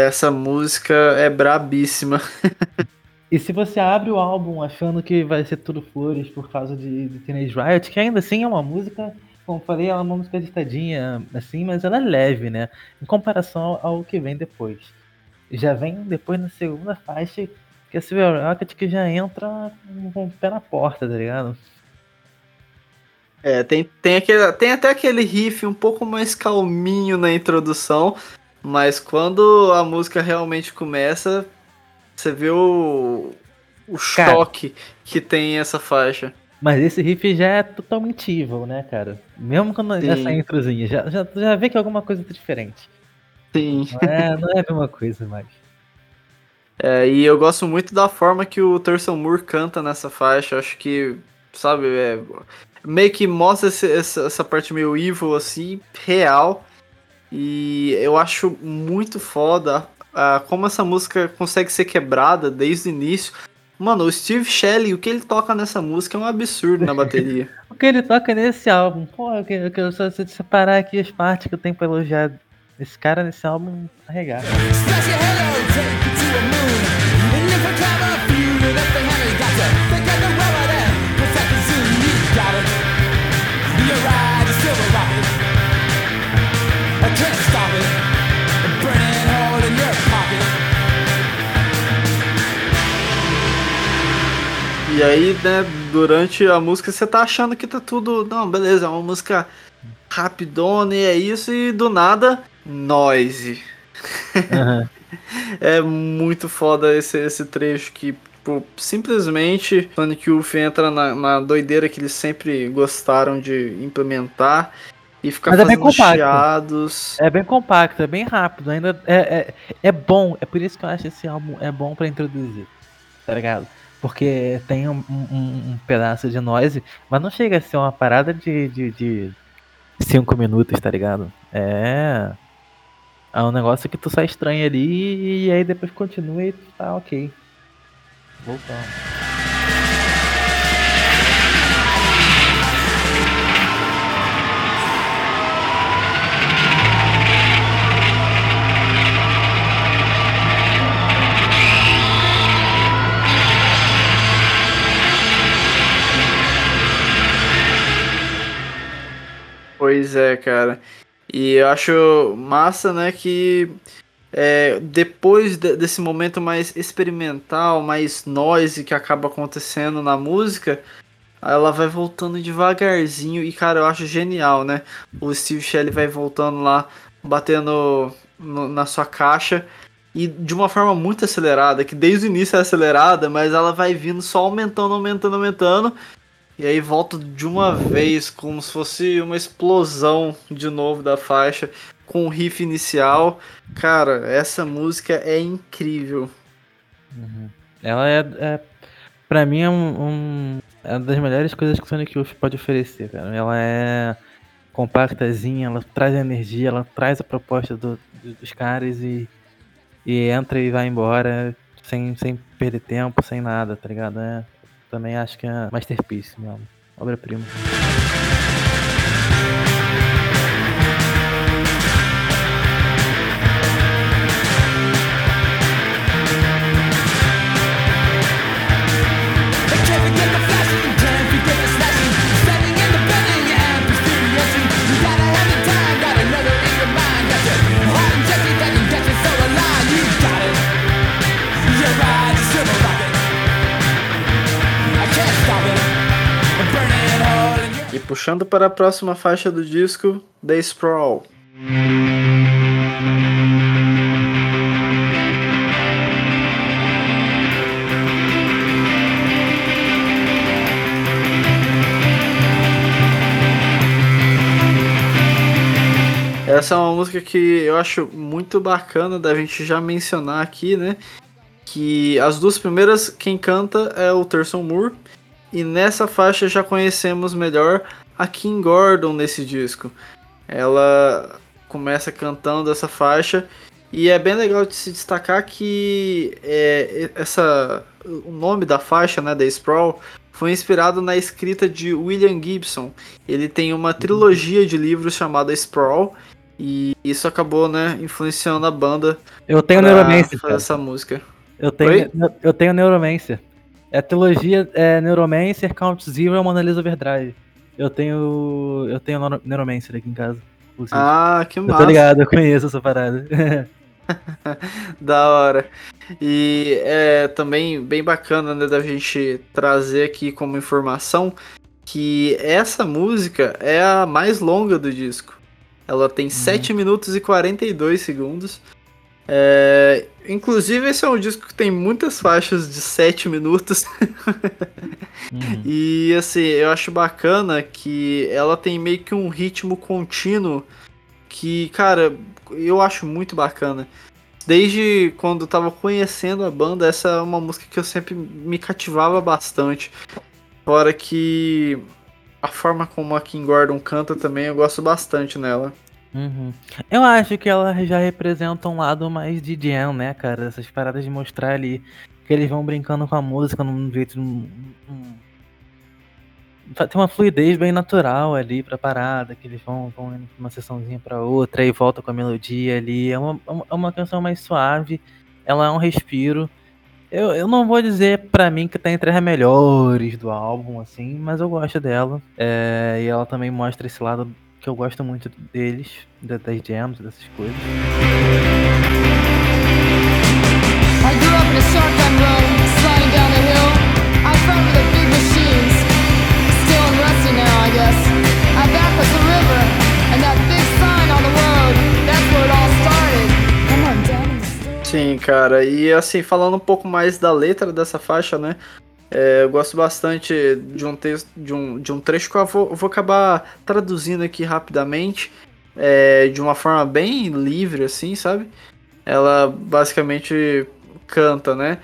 Essa música é brabíssima. *laughs* e se você abre o álbum achando que vai ser tudo flores por causa de, de Teenage Riot, que ainda assim é uma música, como falei, ela é uma música agitadinha, assim, mas ela é leve, né? Em comparação ao, que vem depois. Já vem depois na segunda faixa, que é Silver Rocket, que já entra com o pé na porta, tá ligado? É, tem, tem, aquele, tem até aquele riff um pouco mais calminho na introdução, mas quando a música realmente começa, você vê o, o choque cara, que tem essa faixa. Mas esse riff já é totalmente evil, né, cara? Mesmo quando Sim. essa introzinha, já, já, já vê que é alguma coisa diferente. Sim. Não é, não é a mesma coisa mais. É, e eu gosto muito da forma que o Thurston Moore canta nessa faixa. Acho que, sabe, é, meio que mostra esse, essa, essa parte meio evil, assim, real. E eu acho muito foda uh, como essa música consegue ser quebrada desde o início. Mano, o Steve Shelley, o que ele toca nessa música é um absurdo na bateria. *laughs* o que ele toca nesse álbum? Pô, eu quero, eu quero só separar aqui as partes que eu tenho pra elogiar esse cara nesse álbum arregar. E aí, né, durante a música você tá achando que tá tudo. Não, beleza, é uma música rapidona e é isso, e do nada, noise. Uhum. *laughs* é muito foda esse, esse trecho que, tipo, simplesmente Sonic Youth entra na, na doideira que eles sempre gostaram de implementar e ficar Mas é fazendo é chiados. É bem compacto, é bem rápido, ainda é, é, é bom, é por isso que eu acho esse álbum é bom para introduzir, tá ligado? Porque tem um, um, um, pedaço de noise, mas não chega a ser uma parada de, de, de cinco minutos, tá ligado? É. É um negócio que tu sai estranho ali e aí depois continua e tá ok. Voltando. Pois é, cara. E eu acho massa, né, que é, depois de, desse momento mais experimental, mais noise que acaba acontecendo na música, ela vai voltando devagarzinho e, cara, eu acho genial, né? O Steve Shelley vai voltando lá, batendo no, na sua caixa e de uma forma muito acelerada, que desde o início é acelerada, mas ela vai vindo só aumentando, aumentando, aumentando. E aí volta de uma vez, como se fosse uma explosão de novo da faixa, com o riff inicial. Cara, essa música é incrível. Uhum. Ela é, é. Pra mim é um, um, é uma das melhores coisas que o Sonic Youth pode oferecer, cara. Ela é compactazinha, ela traz energia, ela traz a proposta do, dos caras e e entra e vai embora sem, sem perder tempo, sem nada, tá ligado? É, também acho que é masterpiece, meu obra-prima. Puxando para a próxima faixa do disco, The Sprawl. Essa é uma música que eu acho muito bacana da gente já mencionar aqui, né? Que as duas primeiras, quem canta é o Thurston Moore e nessa faixa já conhecemos melhor a Kim Gordon nesse disco. Ela começa cantando essa faixa e é bem legal de se destacar que é, essa, o nome da faixa, né, da Sprawl, foi inspirado na escrita de William Gibson. Ele tem uma trilogia de livros chamada Sprawl e isso acabou, né, influenciando a banda. Eu tenho Neuromancer. Fazer essa música. Eu tenho, eu tenho Neuromancer. É a trilogia é, Neuromancer, Count Zero e Mona Lisa Overdrive. Eu tenho. Eu tenho Neuromancer aqui em casa. Inclusive. Ah, que massa. Eu tô ligado, eu conheço essa parada. *laughs* *laughs* da hora. E é também bem bacana né, da gente trazer aqui como informação que essa música é a mais longa do disco. Ela tem uhum. 7 minutos e 42 segundos. É, inclusive, esse é um disco que tem muitas faixas de 7 minutos. uhum. *laughs* E assim, eu acho bacana que ela tem meio que um ritmo contínuo que, cara, eu acho muito bacana. Desde quando eu tava conhecendo a banda, essa é uma música que eu sempre me cativava bastante. Fora que a forma como a Kim Gordon canta também, eu gosto bastante nela. Uhum. Eu acho que ela já representa um lado mais de jam, né, cara? Essas paradas de mostrar ali que eles vão brincando com a música num jeito. Num, num... Tem uma fluidez bem natural ali pra parada, que eles vão, vão indo de uma sessãozinha pra outra e volta com a melodia ali. É uma, é uma canção mais suave, ela é um respiro. Eu, eu não vou dizer pra mim que tá entre as melhores do álbum, assim, mas eu gosto dela. É, e ela também mostra esse lado que eu gosto muito deles, das jams, dessas coisas. I grew up in a shotgun road, sliding down the hill. I front with the big machines, still and rusty now, I guess. I back was the river, and that big sign on the road, that's where it all started. Come on. Sim, cara, e assim, falando um pouco mais da letra dessa faixa, né? É, eu gosto bastante de um texto, de um, de um trecho que eu vou, vou acabar traduzindo aqui rapidamente, é, de uma forma bem livre, assim, sabe? Ela basicamente canta, né?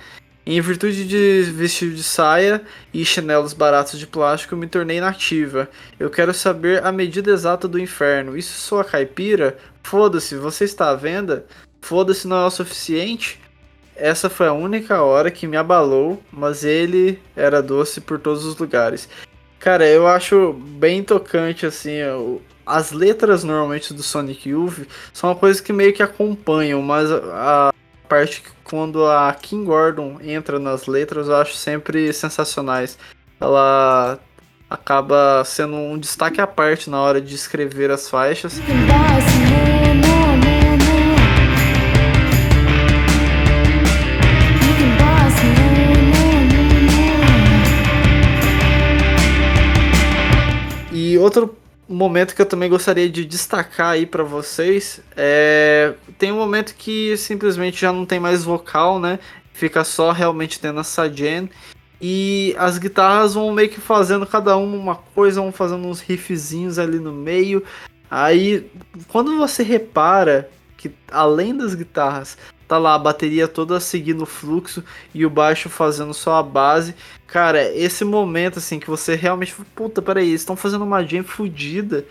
Em virtude de vestir de saia e chinelos baratos de plástico, me tornei nativa. Eu quero saber a medida exata do inferno. Isso sua caipira? Foda-se, você está à venda? Foda-se não é o suficiente? Essa foi a única hora que me abalou, mas ele era doce por todos os lugares. Cara, eu acho bem tocante, assim, as letras normalmente do Sonic Youth são uma coisa que meio que acompanham, mas a parte que quando a Kim Gordon entra nas letras eu acho sempre sensacionais. Ela acaba sendo um destaque à parte na hora de escrever as faixas. Outro momento que eu também gostaria de destacar aí para vocês é tem um momento que simplesmente já não tem mais vocal, né? Fica só realmente tendo essa gen e as guitarras vão meio que fazendo cada uma uma coisa, vão fazendo uns riffzinhos ali no meio. Aí quando você repara que além das guitarras tá lá a bateria toda seguindo o fluxo e o baixo fazendo só a base. Cara, esse momento assim que você realmente, puta, peraí, eles estão fazendo uma jam fodida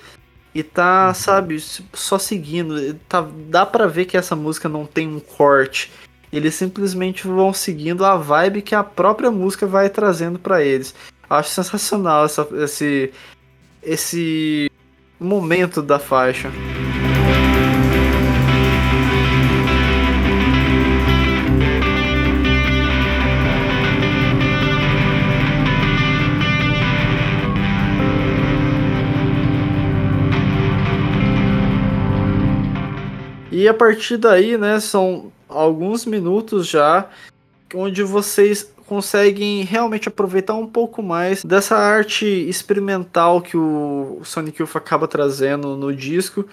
e tá, uhum. sabe, só seguindo. Tá, dá para ver que essa música não tem um corte. Eles simplesmente vão seguindo a vibe que a própria música vai trazendo para eles. Acho sensacional essa, esse esse momento da faixa. E a partir daí, né, são alguns minutos já onde vocês conseguem realmente aproveitar um pouco mais dessa arte experimental que o Sonic Youth acaba trazendo no disco.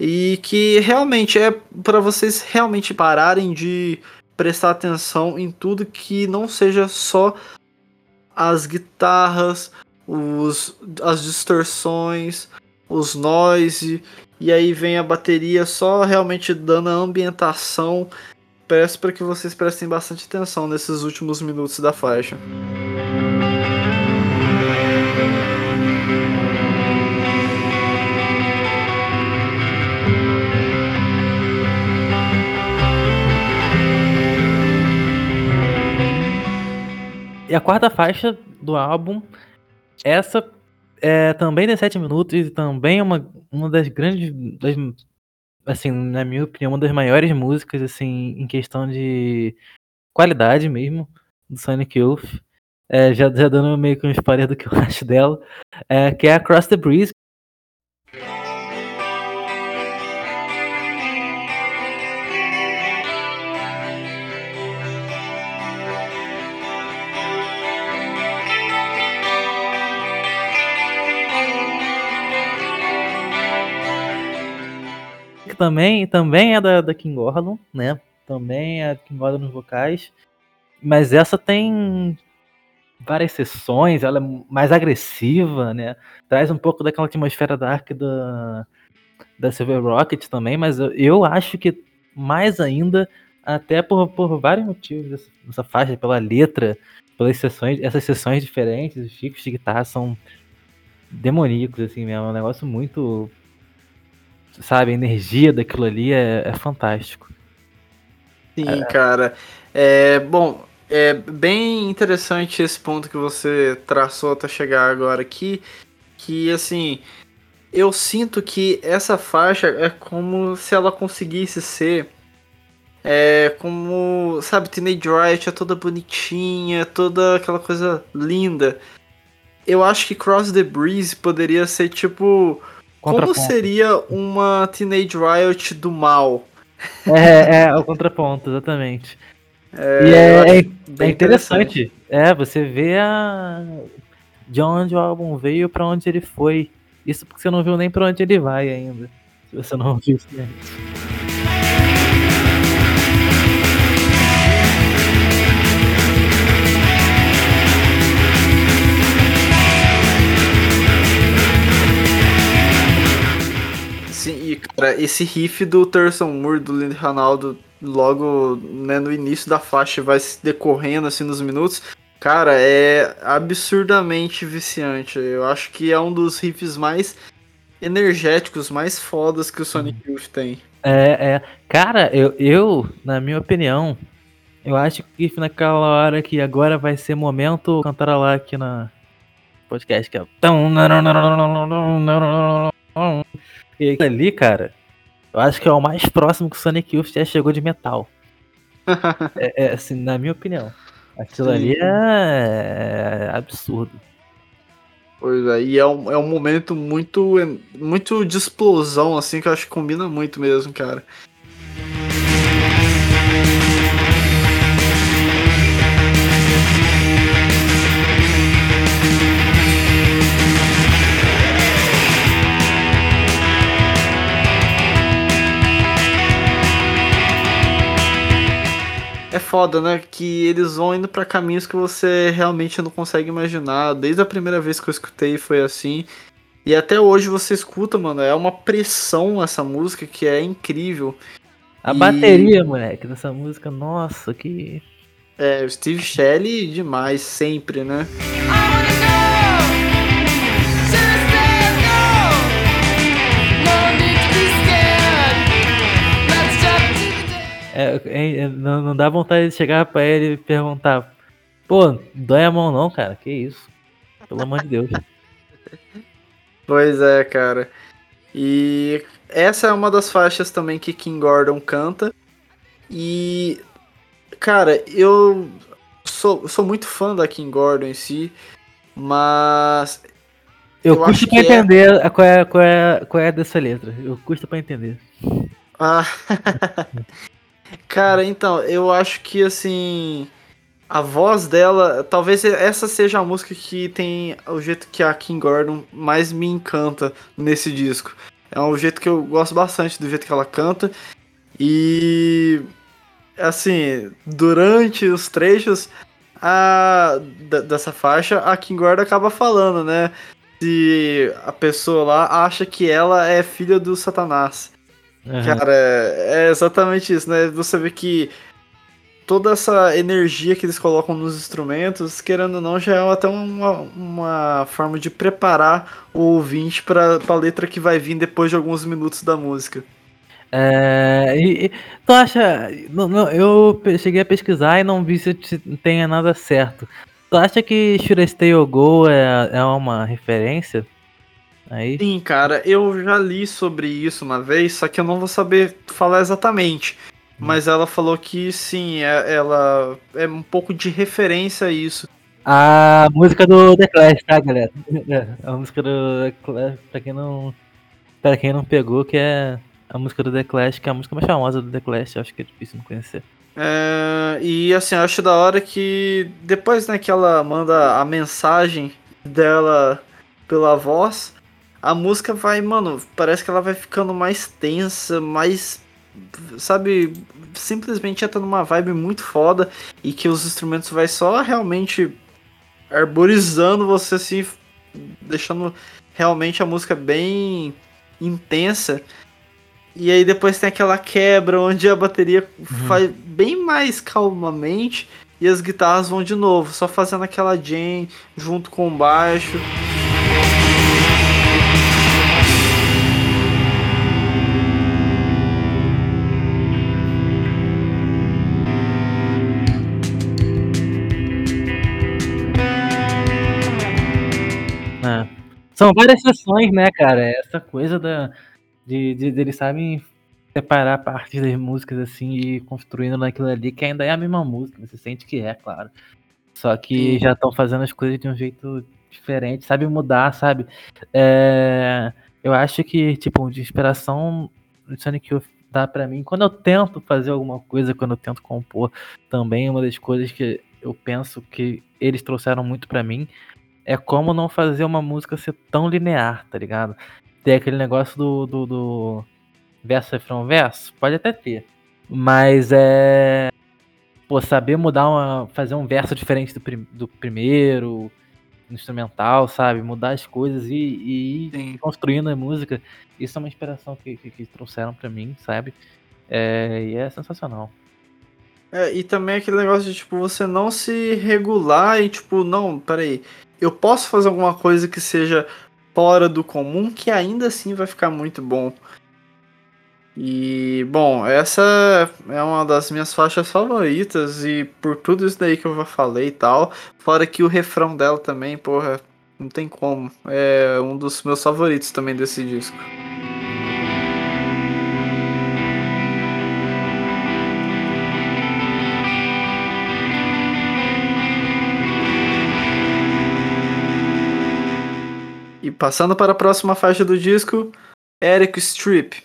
E que realmente é para vocês realmente pararem de prestar atenção em tudo que não seja só as guitarras, os, as distorções, os noise e aí vem a bateria só realmente dando a ambientação. Peço para que vocês prestem bastante atenção nesses últimos minutos da faixa. E a quarta faixa do álbum, essa é, também tem 7 minutos e também é uma, uma das grandes. Das, assim, na minha opinião, uma das maiores músicas, assim, em questão de qualidade mesmo, do Sonic Youth. É, já, já dando meio que um spoiler do que eu *laughs* acho dela, é, que é Across the Breeze, também, também é da, da King Gordon, né? Também é King Gordon nos vocais. Mas essa tem várias sessões, ela é mais agressiva, né? Traz um pouco daquela atmosfera dark da, da Silver Rocket também, mas eu, eu acho que mais ainda, até por, por vários motivos dessa, dessa faixa, pela letra, pelas sessões, essas sessões diferentes, os ficos de guitarra são demoníacos, assim mesmo, é um negócio muito sabe, a energia daquilo ali é, é fantástico. Sim, é. cara. É, bom, é bem interessante esse ponto que você traçou até chegar agora aqui, que assim, eu sinto que essa faixa é como se ela conseguisse ser é como, sabe, Teenage Riot é toda bonitinha, toda aquela coisa linda. Eu acho que Cross the Breeze poderia ser tipo como seria uma Teenage Riot do mal? É, é o contraponto, exatamente. É, e é, é, é interessante. interessante. É, você vê a... de onde o álbum veio para onde ele foi. Isso porque você não viu nem para onde ele vai ainda. Se você não viu isso antes. Cara, esse riff do Thurston Moore, do Lindy Ronaldo, logo né, no início da faixa, vai se decorrendo assim nos minutos. Cara, é absurdamente viciante. Eu acho que é um dos riffs mais energéticos, mais fodas que o Sonic uhum. Youth tem. É, é. Cara, eu, eu, na minha opinião, eu acho que naquela hora que agora vai ser momento cantar lá aqui na podcast, que é. E ali, cara, eu acho que é o mais próximo que o Sonic Youth já chegou de metal. *laughs* é, é, assim, na minha opinião. Aquilo Sim. ali é, é absurdo. Pois é, e é um, é um momento muito, muito de explosão, assim, que eu acho que combina muito mesmo, cara. É foda, né? Que eles vão indo para caminhos que você realmente não consegue imaginar. Desde a primeira vez que eu escutei foi assim. E até hoje você escuta, mano. É uma pressão essa música que é incrível. A e... bateria, moleque, dessa música, nossa, que. É, o Steve Shelley demais, sempre, né? É, é, não, não dá vontade de chegar pra ele e perguntar: Pô, dói a mão não, cara? Que isso? Pelo amor de Deus. *laughs* Pois é, cara. E essa é uma das faixas também que King Gordon canta. E, cara, eu sou, sou muito fã da King Gordon em si, mas. Eu, eu custo pra é entender é... qual, é, qual, é, qual é dessa letra. Eu custo pra entender. Ah. *laughs* Cara, então, eu acho que assim. A voz dela, talvez essa seja a música que tem o jeito que a Kim Gordon mais me encanta nesse disco. É um jeito que eu gosto bastante do jeito que ela canta. E assim, durante os trechos a, dessa faixa, a Kim Gordon acaba falando, né? Se a pessoa lá acha que ela é filha do Satanás. Uhum. Cara, é exatamente isso, né? Você vê que toda essa energia que eles colocam nos instrumentos, querendo ou não, já é até uma, uma forma de preparar o ouvinte para a letra que vai vir depois de alguns minutos da música. É, e, e, tu acha. Não, não, eu cheguei a pesquisar e não vi se tenha nada certo. Tu acha que Should I Stay or Go é, é uma referência? Aí... Sim, cara, eu já li sobre isso uma vez, só que eu não vou saber falar exatamente. Hum. Mas ela falou que sim, é, ela é um pouco de referência a isso. A música do The Clash, tá, galera? *laughs* A música do The Clash, pra quem não. Pra quem não pegou, que é a música do The Clash, que é a música mais famosa do The Clash, acho que é difícil não conhecer. É, e assim, eu acho da hora que depois né, que ela manda a mensagem dela pela voz, a música vai, mano, parece que ela vai ficando mais tensa, mais. Sabe, simplesmente entra numa vibe muito foda e que os instrumentos vai só realmente arborizando você assim, deixando realmente a música bem intensa. E aí depois tem aquela quebra onde a bateria uhum. faz bem mais calmamente e as guitarras vão de novo, só fazendo aquela jam junto com o baixo. São várias sessões, né, cara? Essa coisa da, de, de, eles sabem separar partes das músicas assim e construindo naquilo ali que ainda é a mesma música, você sente que é, claro. Só que Sim. já estão fazendo as coisas de um jeito diferente, sabe mudar, sabe? É, eu acho que, tipo, de inspiração do Sonic Youth dá para mim. Quando eu tento fazer alguma coisa, quando eu tento compor, também uma das coisas que eu penso que eles trouxeram muito para mim é como não fazer uma música ser tão linear, tá ligado? Tem aquele negócio do, do, do verso refrão verso, pode até ter. Mas é. Pô, saber mudar uma. fazer um verso diferente do, prim, do primeiro, instrumental, sabe? Mudar as coisas e, e ir construindo a música. Isso é uma inspiração que, que, que trouxeram para mim, sabe? É, e é sensacional. É, e também aquele negócio de, tipo, você não se regular e, tipo, não, peraí, eu posso fazer alguma coisa que seja fora do comum que ainda assim vai ficar muito bom. E, bom, essa é uma das minhas faixas favoritas e por tudo isso daí que eu já falei e tal, fora que o refrão dela também, porra, não tem como. É um dos meus favoritos também desse disco. Passando para a próxima faixa do disco, Eric Strip.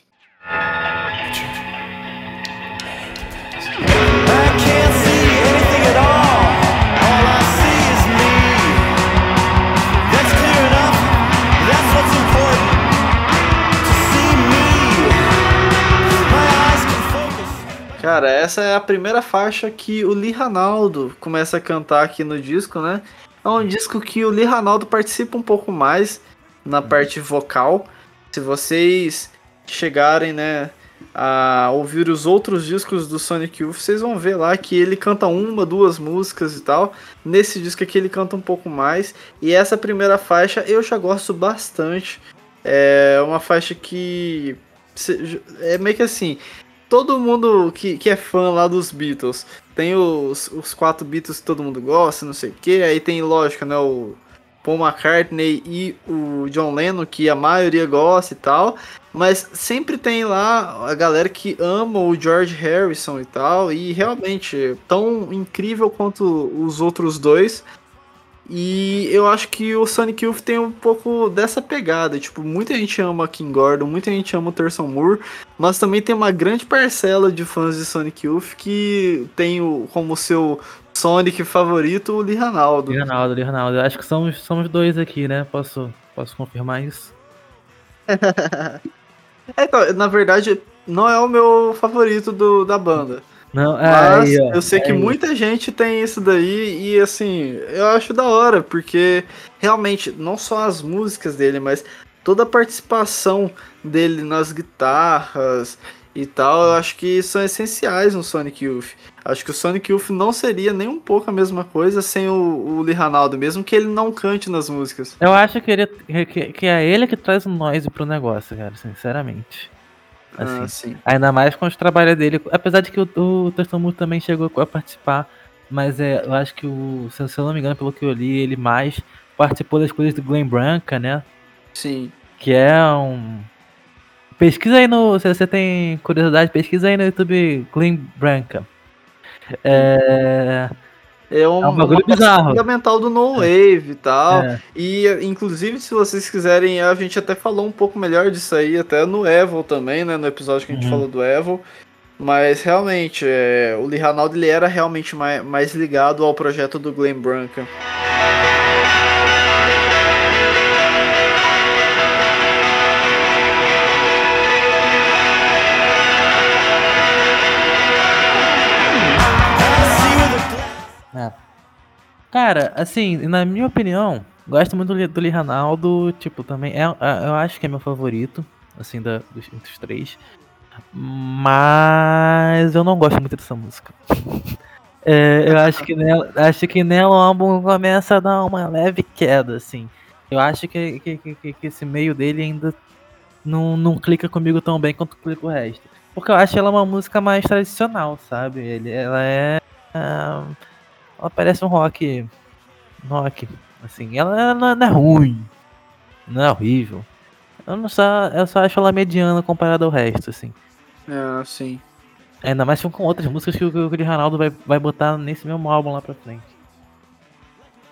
Cara, essa é a primeira faixa que o Lee Ranaldo começa a cantar aqui no disco, né? É um disco que o Lee Ranaldo participa um pouco mais na parte vocal. Se vocês chegarem, né, a ouvir os outros discos do Sonic Youth, vocês vão ver lá que ele canta uma, duas músicas e tal. Nesse disco aqui ele canta um pouco mais. E essa primeira faixa eu já gosto bastante. É uma faixa que é meio que assim, todo mundo que, que é fã lá dos Beatles tem os, os quatro Beatles que todo mundo gosta, não sei o que. Aí tem, lógico, né, o Paul McCartney e o John Lennon, que a maioria gosta e tal. Mas sempre tem lá a galera que ama o George Harrison e tal. E realmente, tão incrível quanto os outros dois. E eu acho que o Sonic Youth tem um pouco dessa pegada. Tipo, muita gente ama King Gordon, muita gente ama o Terson Moore, mas também tem uma grande parcela de fãs de Sonic Youth que tem o, como seu Sonic favorito o Lee Ranaldo. Lee Ranaldo, Lee acho que somos, somos dois aqui, né? Posso, posso confirmar isso? *laughs* é, então, na verdade, não é o meu favorito do, da banda. Não, Mas aí, eu sei que muita gente tem isso daí e assim, eu acho da hora, porque realmente, não só as músicas dele, mas toda a participação dele nas guitarras e tal, eu acho que são essenciais no Sonic Youth. Acho que o Sonic Youth não seria nem um pouco a mesma coisa sem o, o Lee Ranaldo, mesmo que ele não cante nas músicas. Eu acho que, ele, que, que é ele que traz o noise pro negócio, cara, sinceramente. Assim, ah. Ainda mais com os trabalhos dele. Apesar de que o, o Testemunho também chegou a participar. Mas é, eu acho que o. Se, eu não me engano, pelo que eu li, ele mais participou das coisas do Glenn Branca, né? Sim. Que é um. Pesquisa aí no. Se você tem curiosidade, pesquisa aí no YouTube Glenn Branca. É. É um, é um bagulho bizarro. fundamental do No Wave e tal. É. E, inclusive, se vocês quiserem, a gente até falou um pouco melhor disso aí, até no Evil também, né? No episódio que a gente uhum. falou do Evil. Mas, realmente, é, o Lee Ranaldo ele era realmente mais, mais ligado ao projeto do Glenn Branca. Cara, assim, na minha opinião, gosto muito do, do Lee Ranaldo, tipo, também é, é, eu acho que é meu favorito, assim, da, dos, dos três. Mas eu não gosto muito dessa música. *laughs* É, eu acho que nela, acho que nela o álbum começa a dar uma leve queda, assim. Eu acho que, que, que, que esse meio dele ainda não, não clica comigo tão bem quanto clica o resto. Porque eu acho ela uma música mais tradicional, sabe? Ele, ela é. Uh, ela parece um rock. rock. Assim, ela, ela não é ruim. Não é horrível. Eu, não só, eu só acho ela mediana comparada ao resto, assim. É, sim. Ainda mais com outras músicas que o, o Ronaldo vai, vai botar nesse mesmo álbum lá pra frente.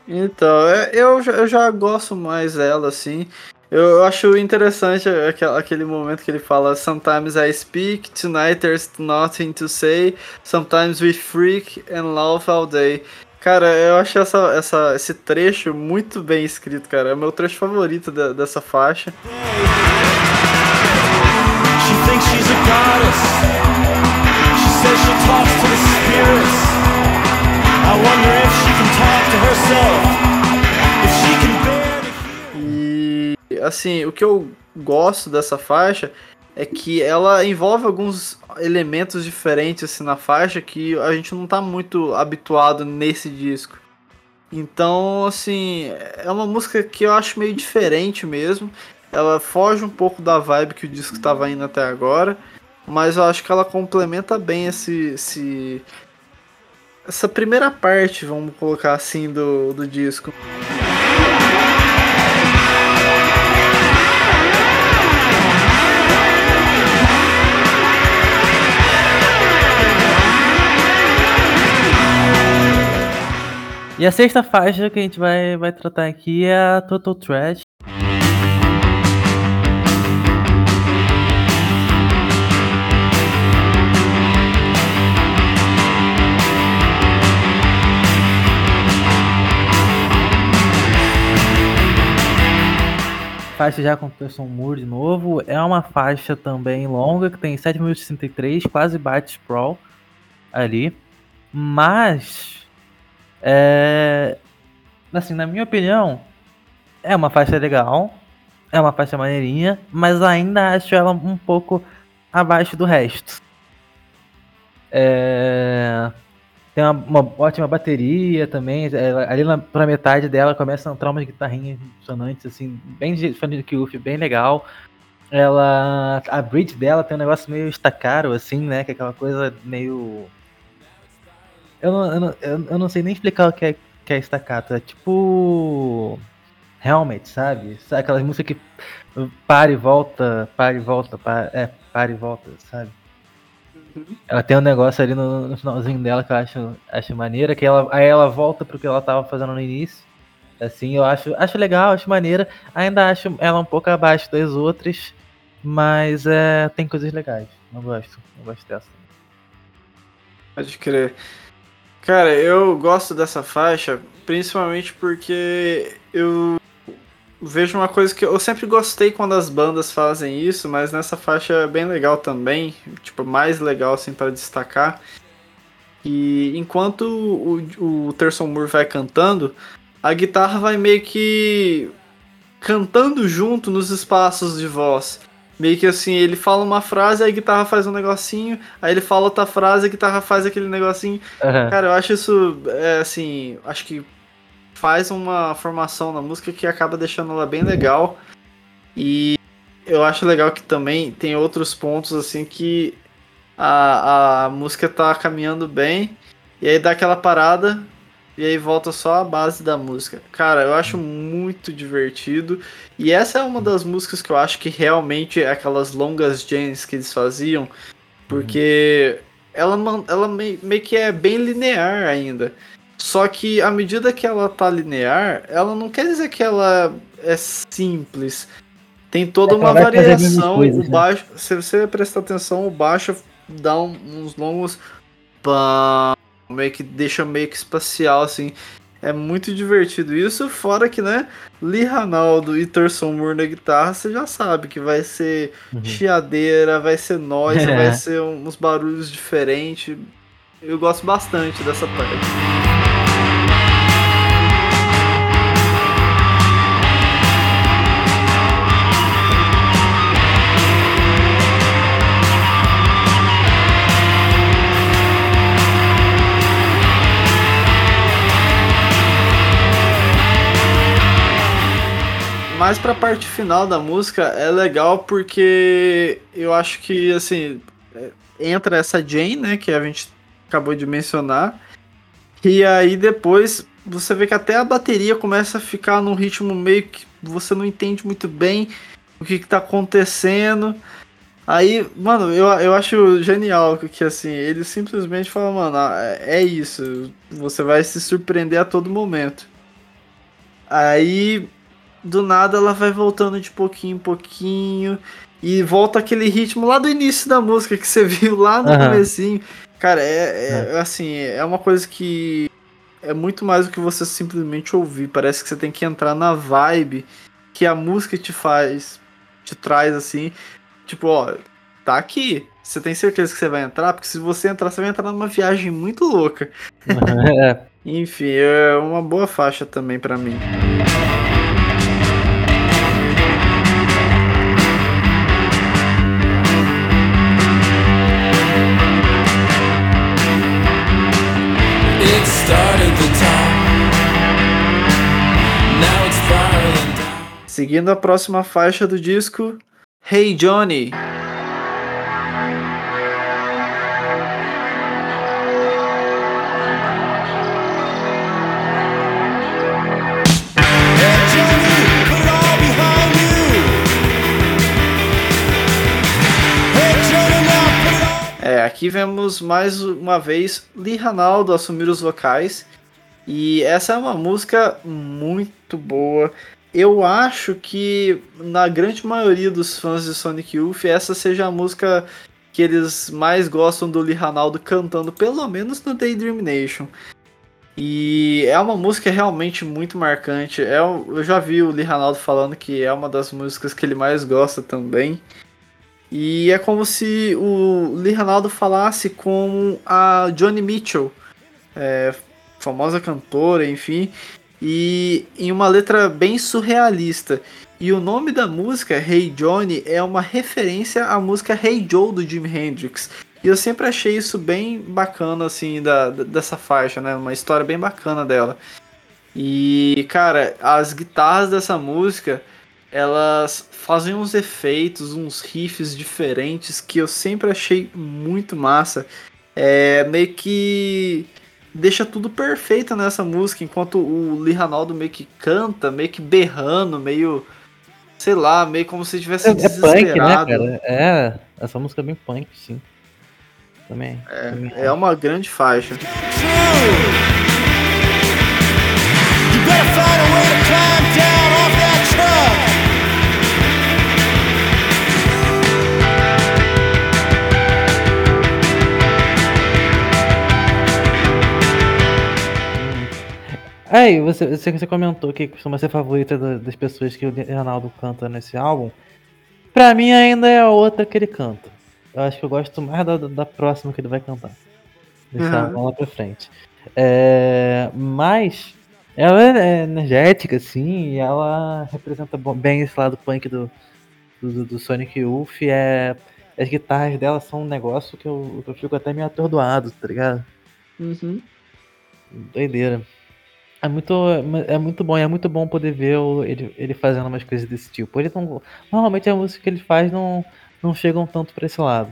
Então, é, eu, eu já gosto mais dela, assim. Eu acho interessante aquele momento que ele fala Sometimes I speak, tonight there's nothing to say, sometimes we freak and laugh all day. Cara, eu acho essa, essa, esse trecho muito bem escrito, cara. É o meu trecho favorito dessa faixa. She thinks she's a goddess. She says she talks to the spirits. I wonder if she can talk to herself. Assim, o que eu gosto dessa faixa é que ela envolve alguns elementos diferentes assim, na faixa que a gente não tá muito habituado nesse disco. Então, assim, é uma música que eu acho meio diferente mesmo. Ela foge um pouco da vibe que o disco estava indo até agora, mas eu acho que ela complementa bem esse, esse essa primeira parte, vamos colocar assim, do, do disco. E a sexta faixa que a gente vai, vai tratar aqui é a Total Trash. Faixa já com Thurston Moore de novo. É uma faixa também longa, que tem 7.063, quase bate sprawl ali. Mas é, assim, na minha opinião, é uma faixa legal, é uma faixa maneirinha, mas ainda acho ela um pouco abaixo do resto. É, tem uma, uma, ótima bateria também. Ela, ali na, pra metade dela começa a entrar umas guitarrinhas funcionantes, assim, bem de Youth, bem legal. Ela. A bridge dela tem um negócio meio estacaro, assim, né? Que é aquela coisa meio. Eu não, eu não, eu não sei nem explicar o que é, que é staccato. É tipo. Helmet, sabe? Aquelas músicas que para e volta, para e volta, para, é, para e volta, sabe? Ela tem um negócio ali no, no, finalzinho dela que eu acho, acho maneira, que ela, aí ela volta pro que ela tava fazendo no início. Assim, eu acho, acho legal, acho maneira. Ainda acho ela um pouco abaixo das outras, mas é, tem coisas legais. Não gosto, não gosto dessa. Pode crer. Cara, eu gosto dessa faixa, principalmente porque eu vejo uma coisa que eu sempre gostei quando as bandas fazem isso, mas nessa faixa é bem legal também, tipo, mais legal assim para destacar. E enquanto o, o Terson Moore vai cantando, a guitarra vai meio que cantando junto nos espaços de voz. Meio que assim, ele fala uma frase, a guitarra faz um negocinho, aí ele fala outra frase, a guitarra faz aquele negocinho. Uhum. Cara, eu acho isso, é, assim, acho que faz uma formação na música que acaba deixando ela bem legal. E eu acho legal que também tem outros pontos assim que a, a música tá caminhando bem. E aí dá aquela parada e aí volta só a base da música. Cara, eu acho muito divertido. E essa é uma das músicas que eu acho que realmente é aquelas longas jams que eles faziam. Porque ela, ela meio, meio que é bem linear ainda. Só que à medida que ela tá linear, ela não quer dizer que ela é simples. Tem toda é uma variação. Coisas, o né? baixo, se você prestar atenção, o baixo dá um, uns longos pam, meio que deixa meio que espacial assim. É muito divertido isso, fora que, né, Lee Ranaldo e Thurston Moore na guitarra, você já sabe que vai ser uhum. chiadeira, vai ser noise, *laughs* é. vai ser uns barulhos diferentes. Eu gosto bastante dessa parte. Mais pra parte final da música é legal porque eu acho que, assim, é, entra essa Jane, né, que a gente acabou de mencionar, e aí depois você vê que até a bateria começa a ficar num ritmo meio que você não entende muito bem o que, que tá acontecendo. Aí, mano, eu, eu acho genial que assim, ele simplesmente fala, mano, ah, é isso, você vai se surpreender a todo momento. Aí do nada ela vai voltando de pouquinho em pouquinho e volta aquele ritmo lá do início da música que você *laughs* viu lá no uhum. comecinho. Cara, é, é, é, assim, é uma coisa que é muito mais do que você simplesmente ouvir. Parece que você tem que entrar na vibe que a música te faz, te traz assim. Tipo, ó, tá aqui. Você tem certeza que você vai entrar? Porque se você entrar, você vai entrar numa viagem muito louca. *laughs* É. Enfim, é uma boa faixa também para mim. Seguindo a próxima faixa do disco, Hey Johnny. É, aqui vemos mais uma vez Lee Ranaldo assumir os vocais. E essa é uma música muito boa. Eu acho que na grande maioria dos fãs de Sonic Youth, essa seja a música que eles mais gostam do Lee Ranaldo cantando, pelo menos no Daydream Nation. E é uma música realmente muito marcante. É, eu já vi o Lee Ranaldo falando que é uma das músicas que ele mais gosta também. E é como se o Lee Ranaldo falasse com a Johnny Mitchell, é, famosa cantora, enfim, e em uma letra bem surrealista. E o nome da música, Hey Johnny, é uma referência à música Hey Joe do Jimi Hendrix. E eu sempre achei isso bem bacana, assim, da, dessa faixa, né? Uma história bem bacana dela. E, cara, as guitarras dessa música, elas fazem uns efeitos, uns riffs diferentes que eu sempre achei muito massa. É meio que deixa tudo perfeito nessa música, enquanto o Lee Ranaldo meio que canta, meio que berrando, meio sei lá, meio como se tivesse é, desesperado. É punk, né, cara? É, essa música é bem punk, sim. Também. É, também é uma grande faixa. You better find a way to climb down off that truck. Aí, você, você, você comentou que costuma ser favorita das pessoas que o Ronaldo canta nesse álbum. Pra mim ainda é a outra que ele canta. Eu acho que eu gosto mais da, da próxima que ele vai cantar. Deixar uhum. lá pra frente. É, mas ela é energética, assim, e ela representa bem esse lado punk do, do, do Sonic Youth. É, as guitarras dela são um negócio que eu, eu fico até meio atordoado, tá ligado? Uhum. Doideira. É muito, é muito bom, é muito bom poder ver ele, ele fazendo umas coisas desse tipo. Ele não, normalmente a música que ele faz não, não chegam tanto para esse lado.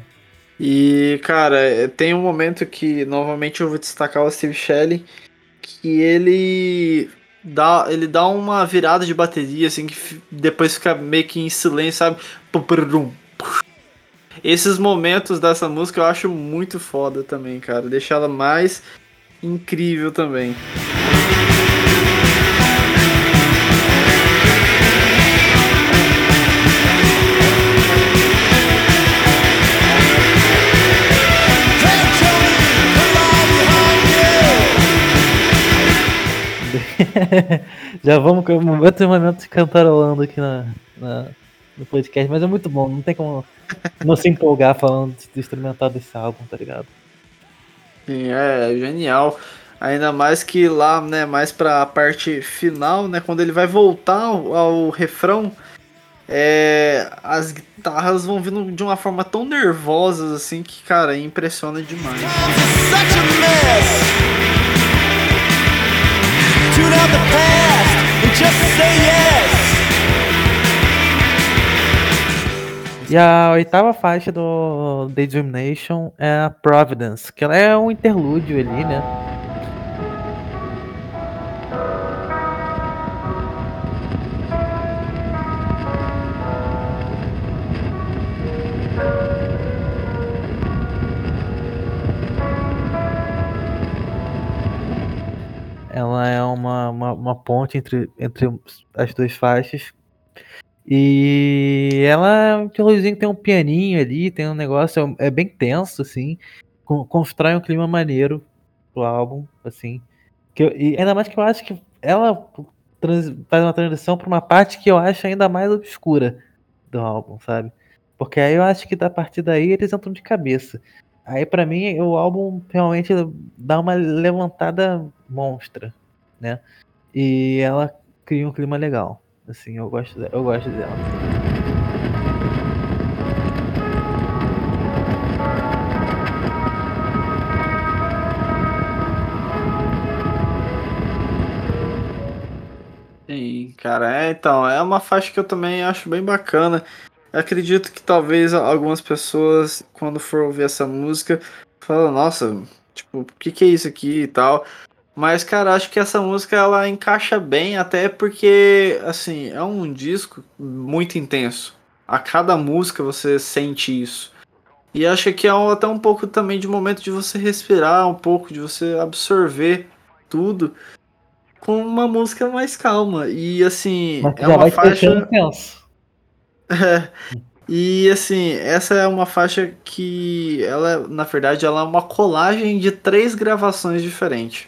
E, cara, é, tem um momento que, novamente, eu vou destacar o Steve Shelley, que ele dá, ele dá uma virada de bateria, assim, que depois fica meio que em silêncio, sabe? Esses momentos dessa música eu acho muito foda também, cara. Deixa ela mais incrível também. *laughs* Já vamos com outro momento cantarolando aqui na, na, no podcast, mas é muito bom, não tem como não se empolgar falando do instrumental desse álbum, tá ligado? Sim, é, é genial. Ainda mais que lá, né, mais pra parte final, né, quando ele vai voltar ao, ao refrão, é, as guitarras vão vindo de uma forma tão nervosas assim que, cara, impressiona demais. tune out the past and just say yes. E a oitava faixa do Daydream Nation é a Providence, que ela é um interlúdio ali, né? Ela é uma, uma, uma ponte entre, entre as duas faixas. E ela que tem um pianinho ali, tem um negócio, é, é bem tenso, assim. Constrói um clima maneiro pro álbum, assim. Que eu, e ainda mais que eu acho que ela trans, faz uma transição para uma parte que eu acho ainda mais obscura do álbum, sabe? Porque aí eu acho que a partir daí eles entram de cabeça. Aí para mim o álbum realmente dá uma levantada monstra, né? E ela cria um clima legal. Assim, eu gosto, eu gosto dela. Sim, cara, é, então, é uma faixa que eu também acho bem bacana. Acredito que talvez algumas pessoas, quando for ouvir essa música, falam, nossa, tipo, o que, que é isso aqui e tal. Mas, cara, acho que essa música ela encaixa bem, até porque, assim, é um disco muito intenso. A cada música você sente isso. E acho que é até um pouco também de momento de você respirar, um pouco de você absorver tudo com uma música mais calma. E assim, Mas é uma faixa. Intenso. *laughs* E assim, essa é uma faixa que ela, na verdade, ela é uma colagem de três gravações diferentes.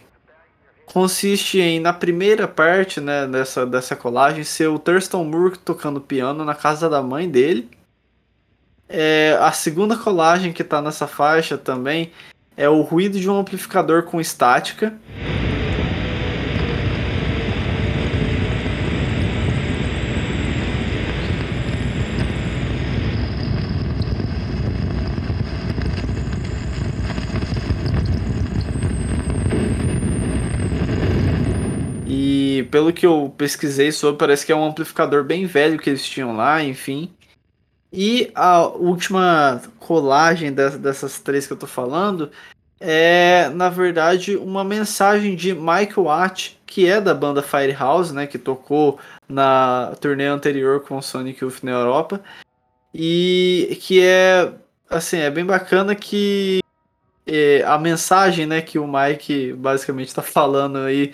consiste em, na primeira parte né, dessa, dessa colagem, ser o Thurston Moore tocando piano na casa da mãe dele. É, a segunda colagem que está nessa faixa também é o ruído de um amplificador com estática. E pelo que eu pesquisei sobre, parece que é um amplificador bem velho que eles tinham lá, enfim. E a última colagem dessas três que eu tô falando é, na verdade, uma mensagem de Mike Watt, que é da banda Firehouse, né, que tocou na turnê anterior com Sonic Youth na Europa. E que é, assim, é bem bacana que é, a mensagem, né, que o Mike basicamente está falando aí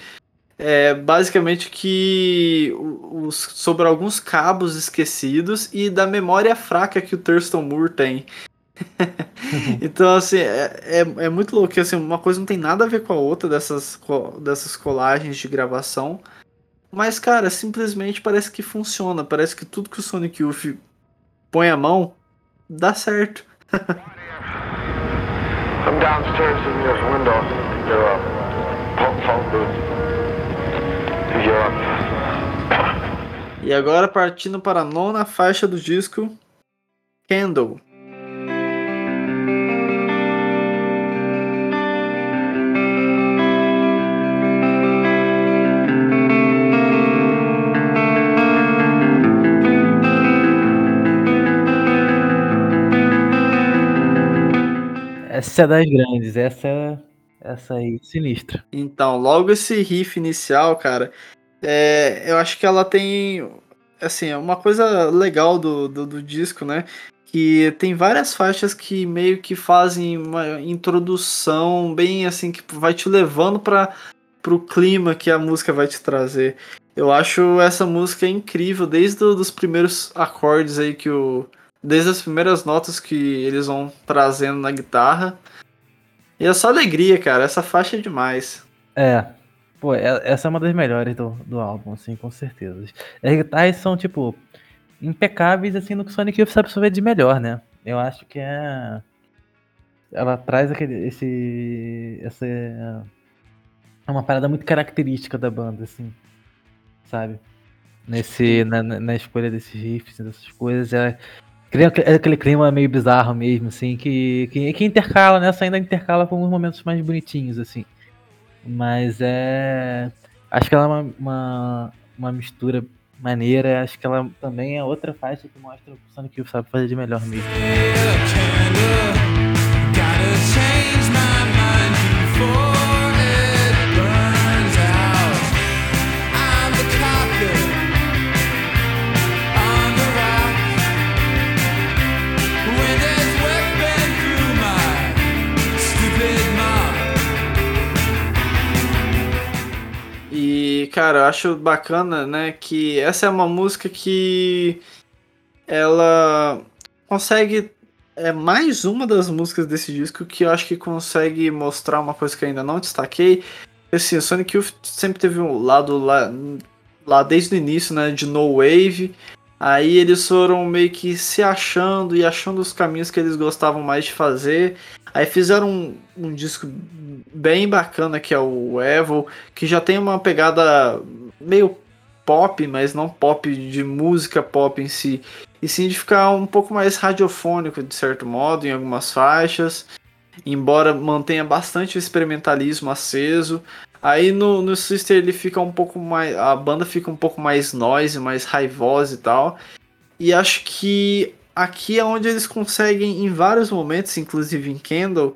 é basicamente que os, sobre alguns cabos esquecidos e da memória fraca que o Thurston Moore tem. *laughs* então, assim, é, é, é, muito louco. Assim, uma coisa não tem nada a ver com a outra dessas, dessas colagens de gravação. Mas, cara, simplesmente parece que funciona. Parece que tudo que o Sonic Youth põe a mão dá certo. I'm downstairs in your window. Your uh, phone booth. E agora partindo para a nona faixa do disco, Candle. Essa é das grandes, essa essa aí, sinistra. Então, logo esse riff inicial, cara, é, eu acho que ela tem. Assim, é uma coisa legal do, do, do disco, né? que tem várias faixas que meio que fazem uma introdução bem assim que vai te levando para pro clima que a música vai te trazer. Eu acho essa música incrível desde os primeiros acordes aí que o desde as primeiras notas que eles vão trazendo na guitarra e é só alegria, cara. Essa faixa é demais. É. Pô, é, essa é uma das melhores do, do álbum, assim, com certeza. As guitarras são, tipo, impecáveis, assim, no que o Sonic Youth sabe fazer de melhor, né? Eu acho que é. Ela traz aquele. esse. essa. É uma parada muito característica da banda, assim. Sabe? Nesse, na, na escolha desses riffs, dessas coisas. É, aquele clima meio bizarro mesmo, assim, que, que, que intercala, né? Essa ainda intercala com alguns momentos mais bonitinhos, assim. Mas é. Acho que ela é uma, uma, uma, mistura maneira. Acho que ela também é outra faixa que mostra o Sonic Youth sabe fazer de melhor mesmo. Cara, eu acho bacana, né, que essa é uma música que ela consegue é mais uma das músicas desse disco que eu acho que consegue mostrar uma coisa que eu ainda não destaquei. Assim, o Sonic Youth sempre teve um lado lá, lá desde o início, né, de no wave. Aí eles foram meio que se achando e achando os caminhos que eles gostavam mais de fazer. Aí fizeram um, um disco bem bacana que é o Evil, que já tem uma pegada meio pop, mas não pop de música pop em si, e sim de ficar um pouco mais radiofônico de certo modo em algumas faixas, embora mantenha bastante experimentalismo aceso. Aí no, no Sister ele fica um pouco mais. A banda fica um pouco mais noise, mais raivosa e tal. E acho que aqui é onde eles conseguem, em vários momentos, inclusive em Candle,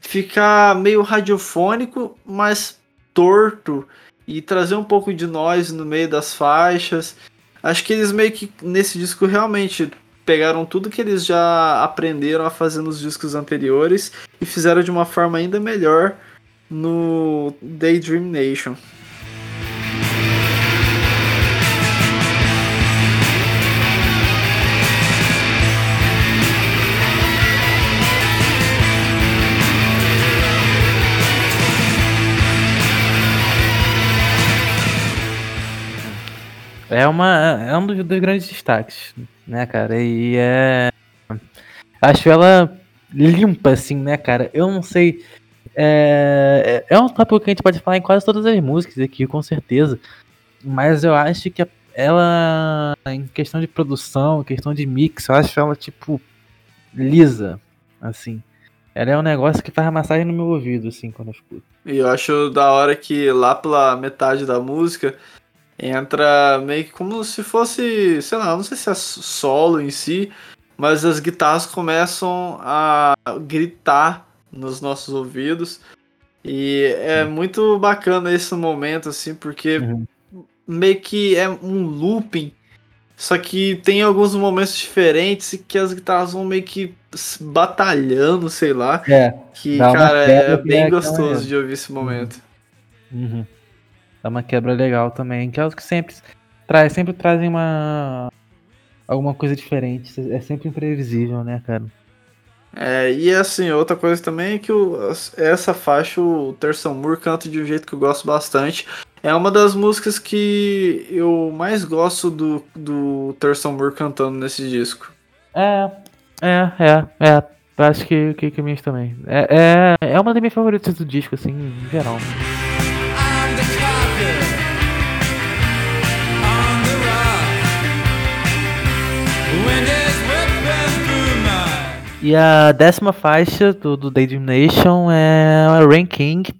ficar meio radiofônico, mas torto e trazer um pouco de noise no meio das faixas. Acho que eles meio que nesse disco realmente pegaram tudo que eles já aprenderam a fazer nos discos anteriores e fizeram de uma forma ainda melhor no Daydream Nation. É, uma, é um dos, dos grandes destaques, né, cara? E é. Acho ela limpa, assim, né, cara? Eu não sei é, é um tópico que a gente pode falar em quase todas as músicas aqui, com certeza. Mas eu acho que ela, em questão de produção, questão de mix, eu acho ela, tipo, lisa, assim. Ela é um negócio que faz massagem no meu ouvido, assim, quando eu escuto. E eu acho da hora que lá pela metade da música entra meio que como se fosse, sei lá, não sei se é solo em si, mas as guitarras começam a gritar nos nossos ouvidos. E é muito bacana esse momento, assim, porque uhum. meio que é um looping só que tem alguns momentos diferentes que as guitarras vão meio que batalhando, sei lá. É. Que, cara, é bem é gostoso de ouvir esse momento. Uhum. Dá uma quebra legal também. Que é os que sempre, traz, sempre trazem uma. alguma coisa diferente. É sempre imprevisível, né, cara? É, e assim, outra coisa também é que o, essa faixa, o Terção Moore canta de um jeito que eu gosto bastante. É uma das músicas que eu mais gosto do, do Thurston Moore cantando nesse disco. É, é, é, é. Acho que, que, que minhas também. É, é, é uma das minhas favoritas do disco, assim, em geral. E a décima faixa do, do Daydream Nation é Rain King.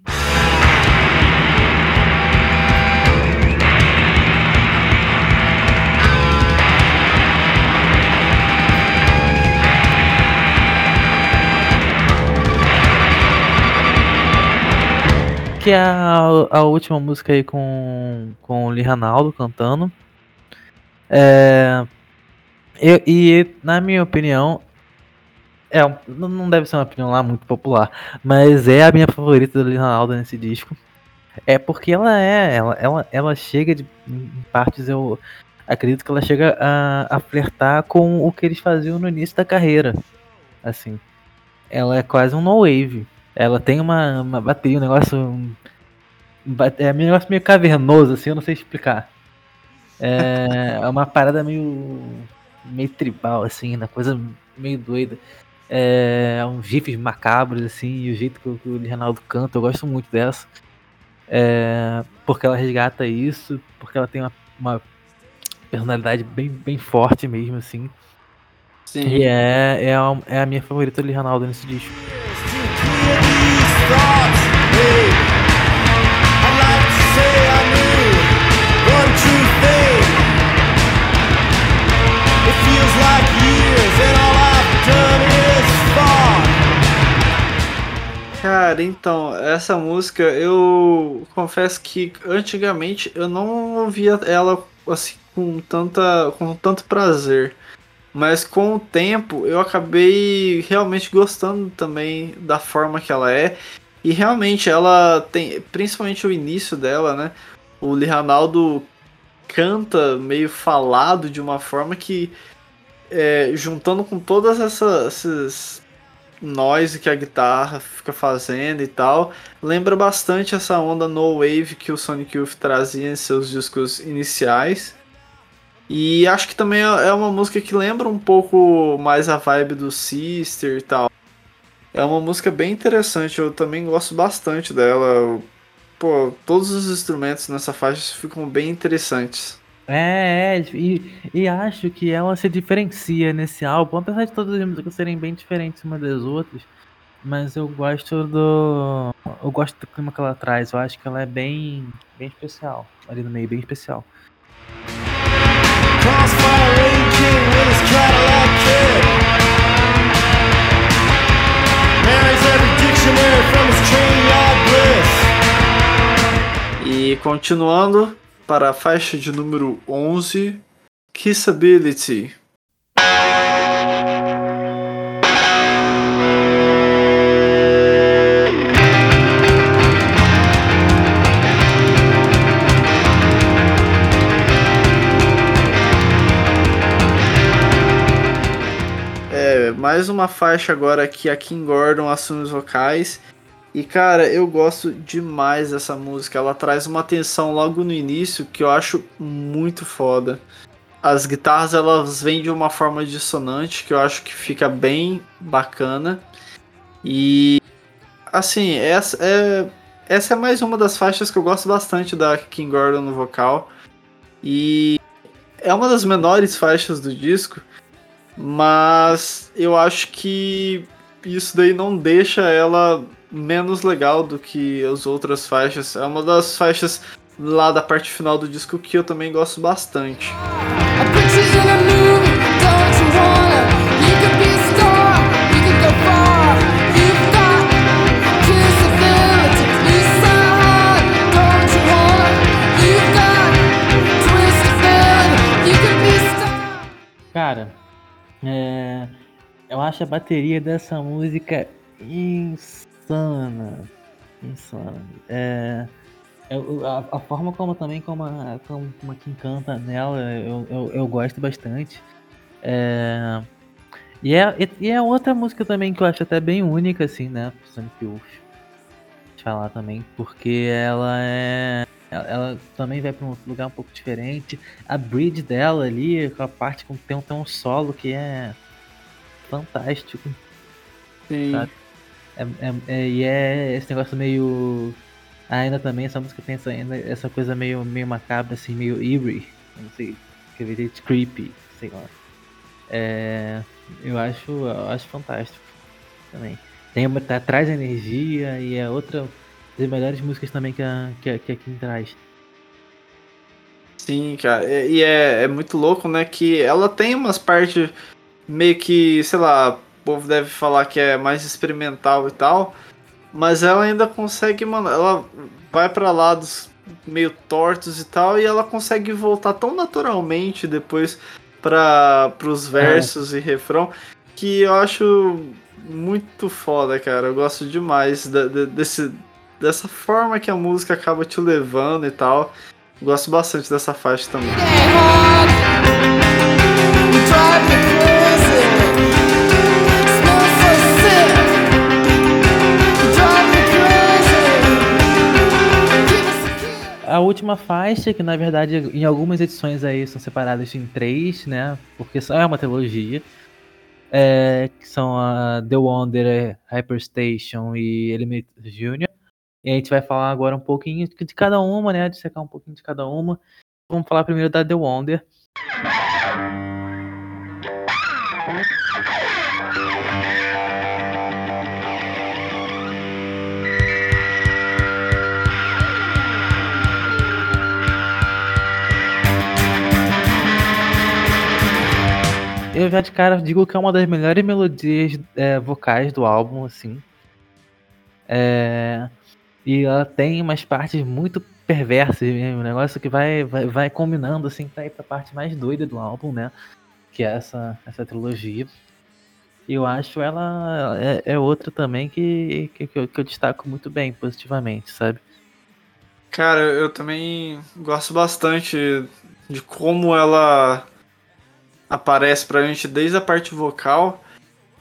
que é a, a última música aí com, com o Lee Ranaldo cantando. É, e, e, na minha opinião, é, não deve ser uma opinião lá muito popular, mas é a minha favorita do Lee Ranaldo nesse disco. É porque ela é, ela, ela, ela chega de, em partes, eu acredito que ela chega a, a flertar com o que eles faziam no início da carreira. Assim, ela é quase um no wave. Ela tem uma, uma bateria, um negócio. Um, é um negócio meio cavernoso, assim, eu não sei explicar. É, é uma parada meio. meio tribal, assim, uma coisa meio doida. É, uns riffs macabros, assim, e o jeito que o, que o Ronaldo canta, eu gosto muito dessa. É, porque ela resgata isso, porque ela tem uma, uma personalidade bem, bem forte mesmo, assim. Sim. E é, é, a, é a minha favorita do Ronaldo nesse disco. Cara, então, essa música eu confesso que antigamente eu não ouvia ela assim com tanta com tanto prazer. Mas com o tempo eu acabei realmente gostando também da forma que ela é. E realmente ela tem, principalmente o início dela, né? O Lee Ranaldo canta meio falado de uma forma que, é, juntando com todas essas, essas noise que a guitarra fica fazendo e tal, lembra bastante essa onda no wave que o Sonic Youth trazia em seus discos iniciais. E acho que também é uma música que lembra um pouco mais a vibe do Sister e tal. É uma música bem interessante, eu também gosto bastante dela. Pô, todos os instrumentos nessa faixa ficam bem interessantes. É, é e, e acho que ela se diferencia nesse álbum, apesar de todas as músicas serem bem diferentes umas das outras. Mas eu gosto do. Eu gosto do clima que ela traz. Eu acho que ela é bem, bem especial. Ali no meio, bem especial. E continuando para a faixa de número 11, Kissability. mais uma faixa agora que a Kim Gordon assume os vocais. E cara, eu gosto demais dessa música. Ela traz uma tensão logo no início que eu acho muito foda. As guitarras elas vêm de uma forma dissonante que eu acho que fica bem bacana. E assim, essa é, essa é mais uma das faixas que eu gosto bastante da King Gordon no vocal. E é uma das menores faixas do disco, mas eu acho que isso daí não deixa ela menos legal do que as outras faixas. É uma das faixas lá da parte final do disco que eu também gosto bastante. Cara, é, eu acho a bateria dessa música insana. Insana. É, eu, a, a, forma como também como a, como, como a Kim canta nela, eu, eu, eu gosto bastante. É, e, é, e é outra música também que eu acho até bem única, assim, né? Sonic Youth. Falar também, porque ela é ela, ela, também vai para um lugar um pouco diferente. A bridge dela ali, com a parte com tem, tem um solo que é fantástico. Sim. Sabe? É, é, é, e é esse negócio meio. Ah, ainda também essa música tem essa, essa coisa meio, meio macabra, assim, meio eerie. Não sei. Que creepy, sei lá. É, eu acho, eu acho fantástico também. Tem, tá, traz energia e é outra das melhores músicas também que a, que que a Kim traz. Sim, cara. E é, é muito louco, né? Que ela tem umas partes meio que, sei lá, povo deve falar que é mais experimental e tal. Mas ela ainda consegue, mano. Ela vai para lados meio tortos e tal. E ela consegue voltar tão naturalmente depois para os versos é. e refrão. Que eu acho muito foda, cara. Eu gosto demais desse, dessa forma que a música acaba te levando e tal. Gosto bastante dessa faixa também. A última faixa, que na verdade em algumas edições aí são separadas em três, né? Porque só é uma trilogia. É, que são a The Wonder, Hyperstation e Eliminator Jr. E a gente vai falar agora um pouquinho de cada uma, né? De secar um pouquinho de cada uma. Vamos falar primeiro da The Wonder. Eu já de cara digo que é uma das melhores melodias é, vocais do álbum, assim. É, e ela tem umas partes muito perversas mesmo, um negócio que vai, vai, vai combinando assim pra ir pra parte mais doida do álbum, né? Que é essa, essa trilogia. E eu acho ela é, é outra também que, que, que, eu, que eu destaco muito bem, positivamente, sabe? Cara, eu também gosto bastante de como ela aparece pra gente desde a parte vocal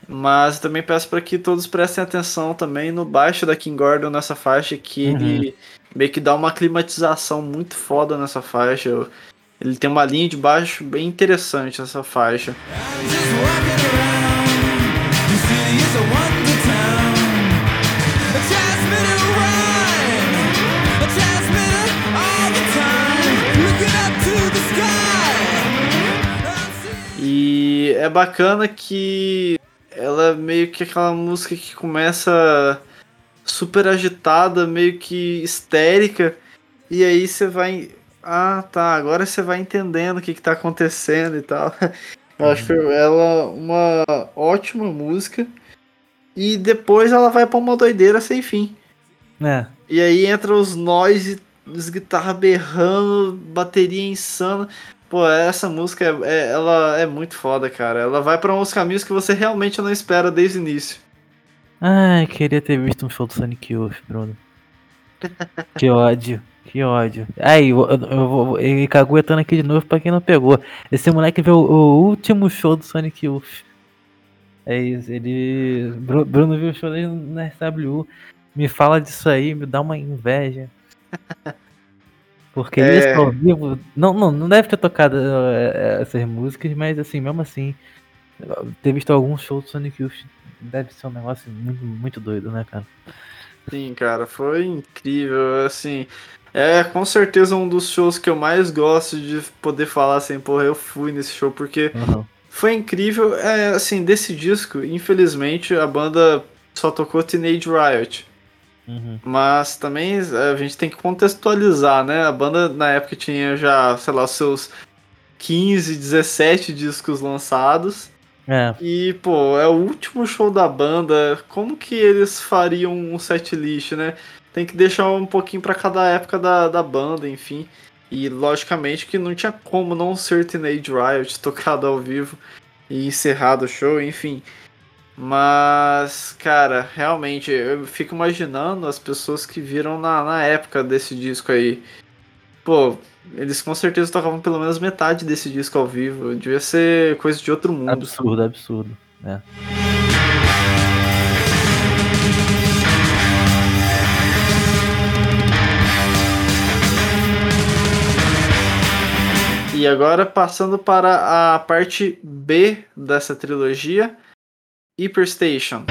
mas também peço para que todos prestem atenção também no baixo da King Gordon nessa faixa, que uhum. ele meio que dá uma climatização muito foda nessa faixa. Ele tem uma linha de baixo bem interessante essa faixa. E é bacana que ela é meio que aquela música que começa super agitada, meio que histérica, e aí você vai. Ah, tá, agora você vai entendendo o que, que tá acontecendo e tal. *laughs* Eu acho uhum. ela uma ótima música. E depois ela vai pra uma doideira sem fim. É. E aí entra os nós, as guitarras berrando, bateria insana. Pô, essa música, é, é, ela é muito foda, cara. Ela vai para uns caminhos que você realmente não espera desde o início. Ai, queria ter visto um show do Sonic Youth, Bruno. *laughs* que ódio, que ódio. Aí, eu, eu vou caguetando aqui de novo pra quem não pegou. Esse moleque viu o, o último show do Sonic Youth. É isso, ele. Bruno viu o show dele na SW. me fala disso aí, me dá uma inveja. *laughs* Porque É. isso ao vivo. Não, não, não deve ter tocado eh, essas músicas, mas assim, mesmo assim, ter visto alguns shows do Sonic Youth deve ser um negócio muito, muito doido, né, cara? Sim, cara, foi incrível, assim. É com certeza um dos shows que eu mais gosto de poder falar assim, porra, eu fui nesse show, porque Uhum. foi incrível. É, assim, desse disco, infelizmente, a banda só tocou Teenage Riot. Uhum. Mas também a gente tem que contextualizar, né? A banda na época tinha já, sei lá, seus 15, 17 discos lançados. É, E, pô, é o último show da banda. Como que eles fariam um set list, né? Tem que deixar um pouquinho pra cada época da, da banda, enfim. E logicamente que não tinha como não ser Teenage Riot tocado ao vivo e encerrado o show, enfim. Mas, cara, realmente, eu fico imaginando as pessoas que viram na, na época desse disco aí. Pô, eles com certeza tocavam pelo menos metade desse disco ao vivo. Devia ser coisa de outro mundo. absurdo, absurdo. É. E agora passando para a parte B dessa trilogia, Hyperstation.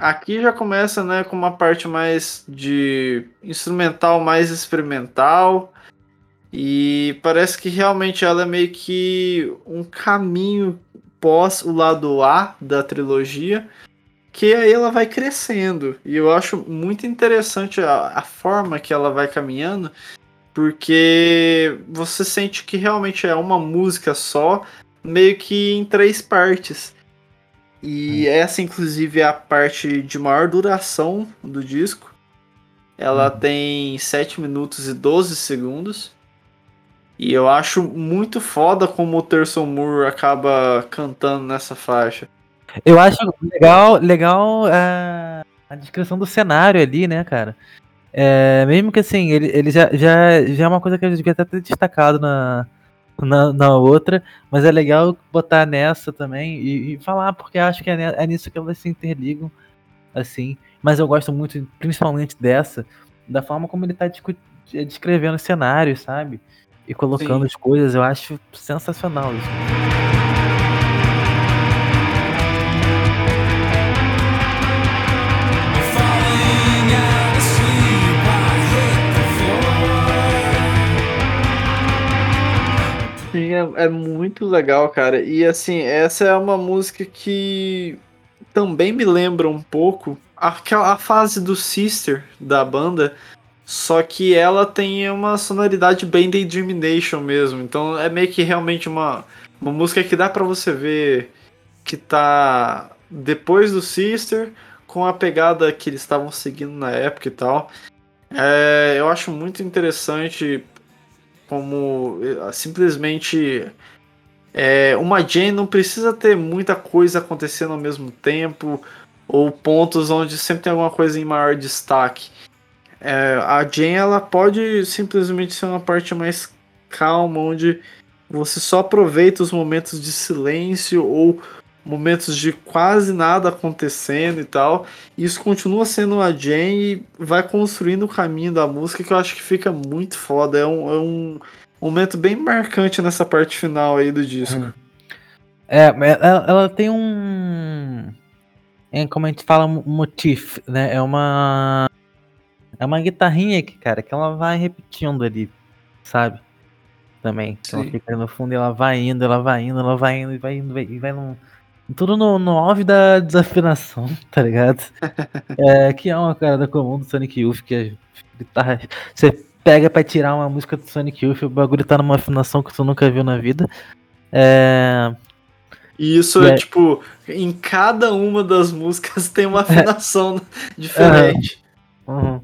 Aqui já começa, né, com uma parte mais de instrumental, mais experimental. E parece que realmente ela é meio que um caminho pós o lado A da trilogia, que aí ela vai crescendo. E eu acho muito interessante a, a forma que ela vai caminhando, porque você sente que realmente é uma música só, meio que em três partes. E essa, inclusive, é a parte de maior duração do disco. Ela Uhum. tem 7 minutos e 12 segundos. E eu acho muito foda como o Terson Moore acaba cantando nessa faixa. Eu acho legal, legal é, a descrição do cenário ali, né, cara? É, mesmo que assim, ele, ele já, já, já é uma coisa que eu devia até ter destacado na, na, na outra, mas é legal botar nessa também e, e falar, porque acho que é, é nisso que elas se interligam, assim. Mas eu gosto muito, principalmente dessa, da forma como ele tá discu- descrevendo os cenários, sabe? E colocando Sim. as coisas, eu acho sensacional isso. Sim, é, é muito legal, cara. E assim, essa é uma música que também me lembra um pouco aquela a fase do Sister da banda, só que ela tem uma sonoridade bem Daydream Nation mesmo. Então é meio que realmente uma, uma música que dá pra você ver que tá depois do Sister, com a pegada que eles estavam seguindo na época e tal. É, eu acho muito interessante como eh, simplesmente é, uma Jane não precisa ter muita coisa acontecendo ao mesmo tempo ou pontos onde sempre tem alguma coisa em maior destaque. É, a Jane ela pode simplesmente ser uma parte mais calma, onde você só aproveita os momentos de silêncio ou momentos de quase nada acontecendo e tal. Isso continua sendo a Jane e vai construindo o caminho da música que eu acho que fica muito foda. É um, é um momento bem marcante nessa parte final aí do disco. Uhum. É, ela, ela tem um. É como a gente fala, motif, né? É uma. É uma guitarrinha que, cara, que ela vai repetindo ali, sabe? Também. Que ela fica no fundo e ela vai indo, ela vai indo, ela vai indo, e vai indo, vai- e vai num. Tudo no, no auge da desafinação, *laughs* tá ligado? É, que é uma cara comum do Sonic Youth, que a guitarra. Você pega pra tirar uma música do Sonic Youth, o bagulho tá numa afinação que tu nunca viu na vida. É. E isso é aí- tipo, em cada uma das músicas tem uma *laughs* afinação *laughs* diferente. Uhum.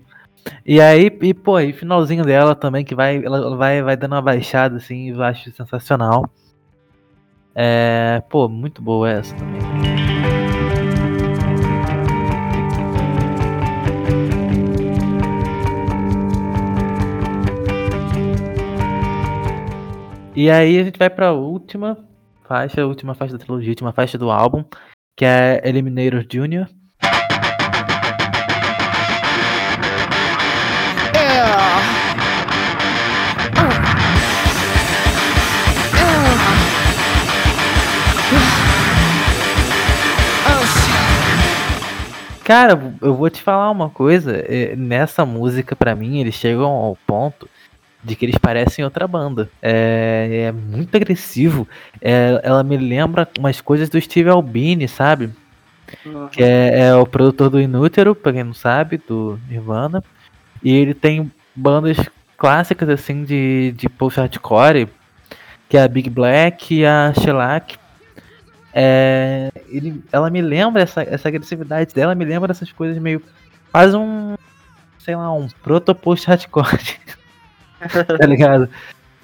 E aí, e pô, e finalzinho dela também, que vai, ela vai, vai dando uma baixada, assim, eu acho sensacional. É, pô, muito boa essa também. E aí a gente vai para a última faixa, a última faixa da trilogia, a última faixa do álbum, que é Eliminator Jr. Cara, eu vou te falar uma coisa. é, Nessa música, pra mim, eles chegam ao ponto de que eles parecem outra banda. É, é muito agressivo. É, ela me lembra umas coisas do Steve Albini, sabe? Que é, é o produtor do Inútero, pra quem não sabe, do Nirvana. E ele tem bandas clássicas, assim, de, de post-hardcore, que é a Big Black e a Shellac. É, ele, ela me lembra, essa, essa agressividade dela me lembra essas coisas meio. Faz um. Sei lá, um proto-post-hardcore. *laughs* tá ligado?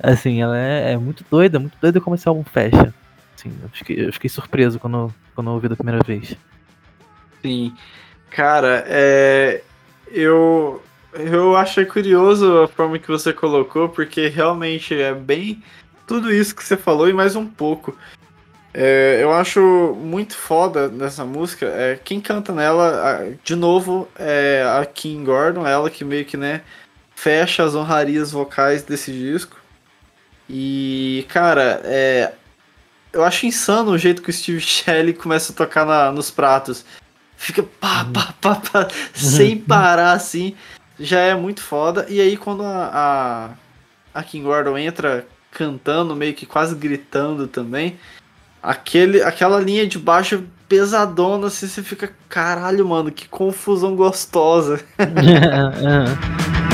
Assim, ela é, é muito doida, muito doida como esse álbum fecha. Assim, eu fiquei, eu fiquei surpreso quando, quando ouvi da primeira vez. Sim. Cara, é. Eu. Eu achei curioso a forma que você colocou, porque realmente é bem tudo isso que você falou e mais um pouco. É, eu acho muito foda nessa música. É, quem canta nela, a- de novo, é a Kim Gordon, ela que meio que, né, fecha as honrarias vocais desse disco. E, cara, é, eu acho insano o jeito que o Steve *laughs* Shelley começa a tocar na- nos pratos. Fica pá, pá, pá, pá, sem *laughs* parar assim. Já é muito foda. E aí quando a, a, a Kim Gordon entra cantando, meio que quase gritando também, aquele, aquela linha de baixo pesadona, assim, você fica, caralho, mano, que confusão gostosa. *laughs* *laughs*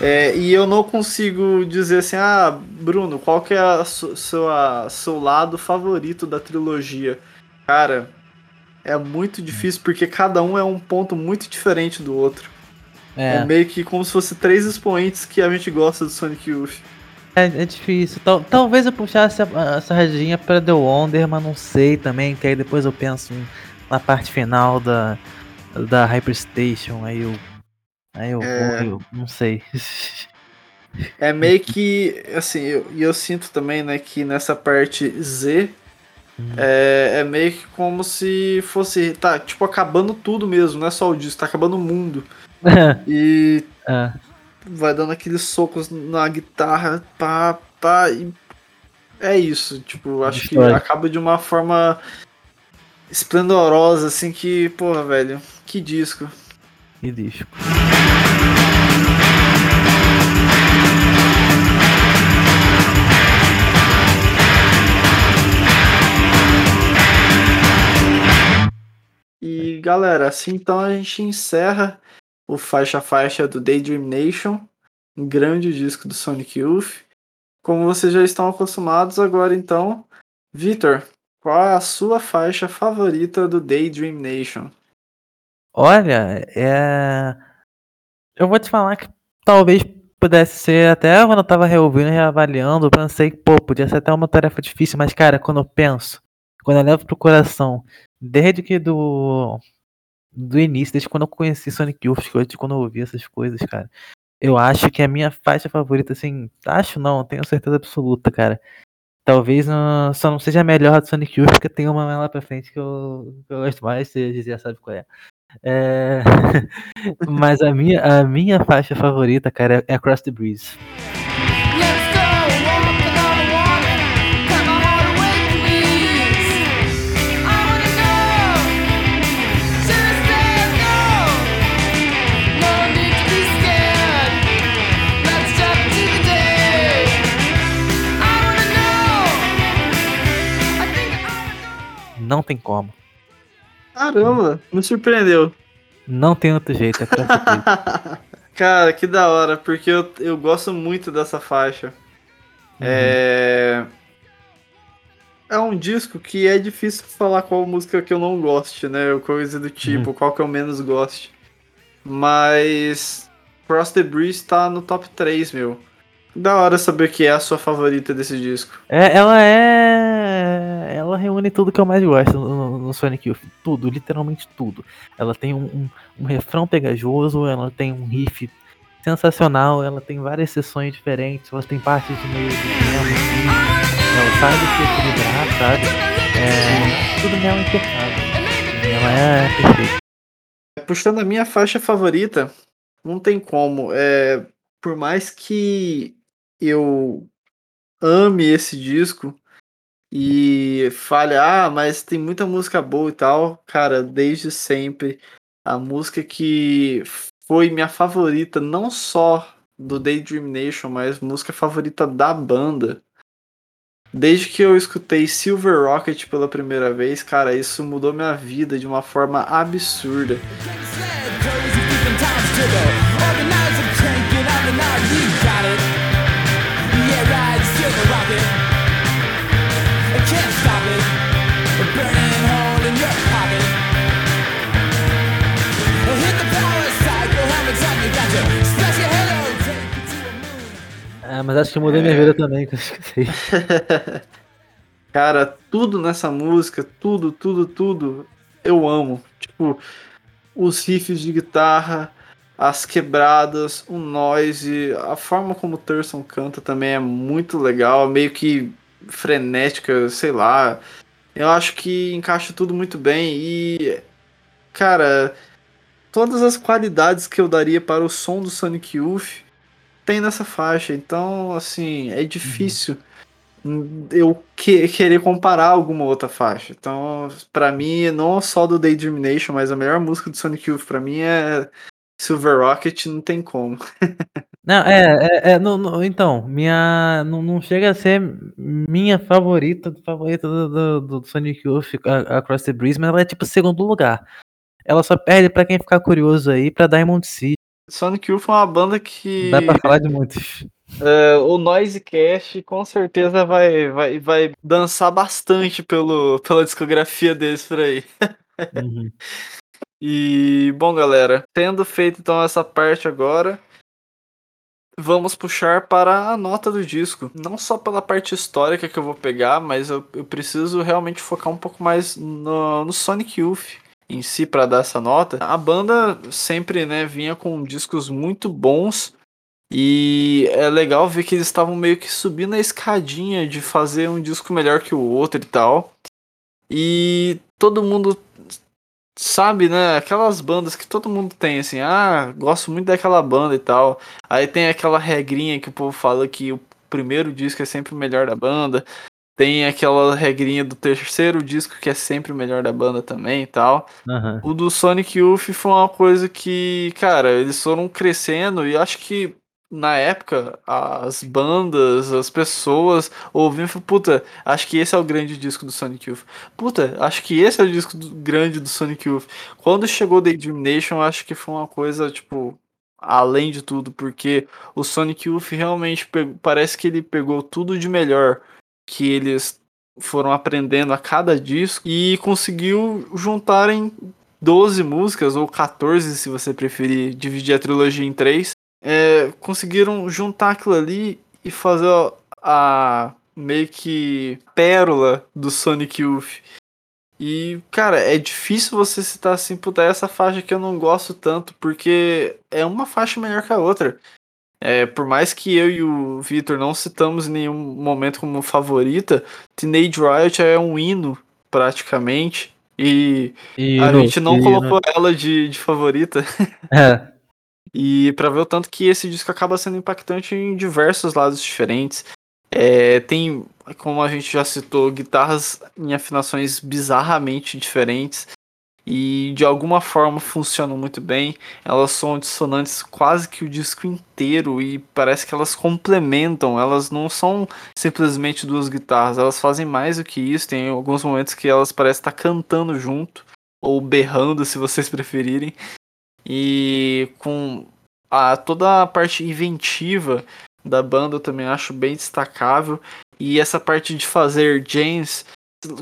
É, e eu não consigo dizer assim, ah, Bruno, qual que é a su- sua, seu lado favorito da trilogia? Cara, é muito difícil porque cada um é um ponto muito diferente do outro. É, É, meio que como se fosse três expoentes que a gente gosta do Sonic Youth. é, é difícil. Tal- talvez eu puxasse a, a sardinha pra The Wonder, mas não sei também, que aí depois eu penso na parte final da, da Hyperstation, aí eu. Aí eu, É. eu não sei. *laughs* É meio que, assim, eu- e eu, sinto também, né, que nessa parte Z é, é meio que como se fosse, tá, tipo, acabando tudo mesmo, não é só o disco, tá acabando o mundo. *laughs* E É. vai dando aqueles socos na guitarra, pá, pá, e é isso, tipo, acho que acaba de uma forma esplendorosa, assim, que, porra, velho, que disco. E disco. E galera, assim então a gente encerra o faixa faixa do Daydream Nation, um grande disco do Sonic Youth. Como vocês já estão acostumados agora então, Vitor, qual é a sua faixa favorita do Daydream Nation? Olha, é. Eu vou te falar que talvez pudesse ser até quando eu tava reouvindo e reavaliando, eu pensei que, pô, podia ser até uma tarefa difícil, mas cara, quando eu penso, quando eu levo pro coração, desde que do. Do início, desde quando eu conheci Sonic Youth, desde quando eu ouvi essas coisas, cara. Eu acho que a minha faixa favorita, assim, acho não, tenho certeza absoluta, cara. Talvez não- só não seja a melhor do Sonic Youth, porque tem uma lá pra frente que eu, que eu gosto mais, você já sabe qual é. É, *laughs* Mas a minha, a minha faixa favorita, cara, é Across the Breeze. Não tem como. Caramba, me surpreendeu. Não tem outro jeito, é. *laughs* Cara, que da hora, porque eu, eu gosto muito dessa faixa. É. É um disco que é difícil falar qual música que eu não goste, né? Ou coisa do tipo, qual que eu menos goste. Mas. Cross the Breeze tá no top 3, meu. Da hora saber que é a sua favorita desse disco. É, ela é. Ela reúne tudo que eu mais gosto no, Sonic Youth. Tudo, literalmente tudo. Ela tem um, um, um refrão pegajoso, ela tem um riff sensacional, ela tem várias sessões diferentes, ela tem partes de meio de tema, assim. Ela sabe se equilibrar, sabe? É, tudo nela é impecável. Ela é perfeita. Puxando a minha faixa favorita, não tem como. É, por mais que eu ame esse disco e fale, ah, mas tem muita música boa e tal, cara, desde sempre, a música que foi minha favorita, não só do Daydream Nation, mas música favorita da banda. Desde que eu escutei Silver Rocket pela primeira vez, cara, isso mudou minha vida de uma forma absurda. É, mas acho que eu mudei minha vida também, que eu esqueci. *laughs* Cara, tudo nessa música, tudo, tudo, tudo, eu amo. Tipo, os riffs de guitarra, as quebradas, o noise, a forma como o Thurston canta também é muito legal, meio que frenética, sei lá. Eu acho que encaixa tudo muito bem e, cara, todas as qualidades que eu daria para o som do Sonic Youth tem nessa faixa. Então, assim, é difícil eu que- querer comparar alguma outra faixa. Então, pra mim, não só do Daydream Nation, mas a melhor música do Sonic Youth pra mim é Silver Rocket, não tem como. *laughs* Não, é, é, é, não, não, então, minha. Não, não chega a ser minha favorita, favorita do, do, do Sonic Youth a- Across the Breeze, mas ela é tipo segundo lugar. Ela só perde pra quem ficar curioso aí pra Diamond City. Sonic Youth é uma banda que Dá pra falar de muitos. é, o Noise Cast com certeza vai, vai, vai dançar bastante pelo, pela discografia deles por aí. Uhum. *laughs* E, bom, galera, tendo feito então essa parte agora, vamos puxar para a nota do disco. Não só pela parte histórica que eu vou pegar, mas eu, eu preciso realmente focar um pouco mais no, no Sonic Youth em si para dar essa nota. A banda sempre, né, vinha com discos muito bons. E é legal ver que eles estavam meio que subindo a escadinha de fazer um disco melhor que o outro e tal. E todo mundo sabe, né? Aquelas bandas que todo mundo tem, assim, ah, gosto muito daquela banda e tal. Aí tem aquela regrinha que o povo fala que o primeiro disco é sempre o melhor da banda. Tem aquela regrinha do terceiro disco que é sempre o melhor da banda também e tal. Aham. O do Sonic Youth foi uma coisa que, cara, eles foram crescendo e acho que na época as bandas, as pessoas ouviam e falaram, puta, acho que esse é o grande disco do Sonic Youth. Puta, acho que esse é o disco do- grande do Sonic Youth. Quando chegou Daydream Nation, acho que foi uma coisa, tipo, além de tudo, porque o Sonic Youth realmente pe- parece que ele pegou tudo de melhor que eles foram aprendendo a cada disco e conseguiu juntar em 12 músicas, ou 14 se você preferir dividir a trilogia em três. É, conseguiram juntar aquilo ali e fazer a meio que pérola do Sonic Youth. E, cara, é difícil você citar assim, puta, essa faixa que eu não gosto tanto, porque é uma faixa melhor que a outra. É, por mais que eu e o Victor não citamos em nenhum momento como favorita, Teenage Riot é um hino, praticamente. E E a gente não e colocou ela de, de favorita. *laughs* É, E pra ver o tanto que esse disco acaba sendo impactante em diversos lados diferentes. É, tem, como a gente já citou, guitarras em afinações bizarramente diferentes. E de alguma forma funcionam muito bem. Elas são dissonantes quase que o disco inteiro. E parece que elas complementam. Elas não são simplesmente duas guitarras. Elas fazem mais do que isso. Tem alguns momentos que elas parecem estar cantando junto. Ou berrando, se vocês *laughs* preferirem e com a, toda a parte inventiva da banda eu também acho bem destacável e essa parte de fazer James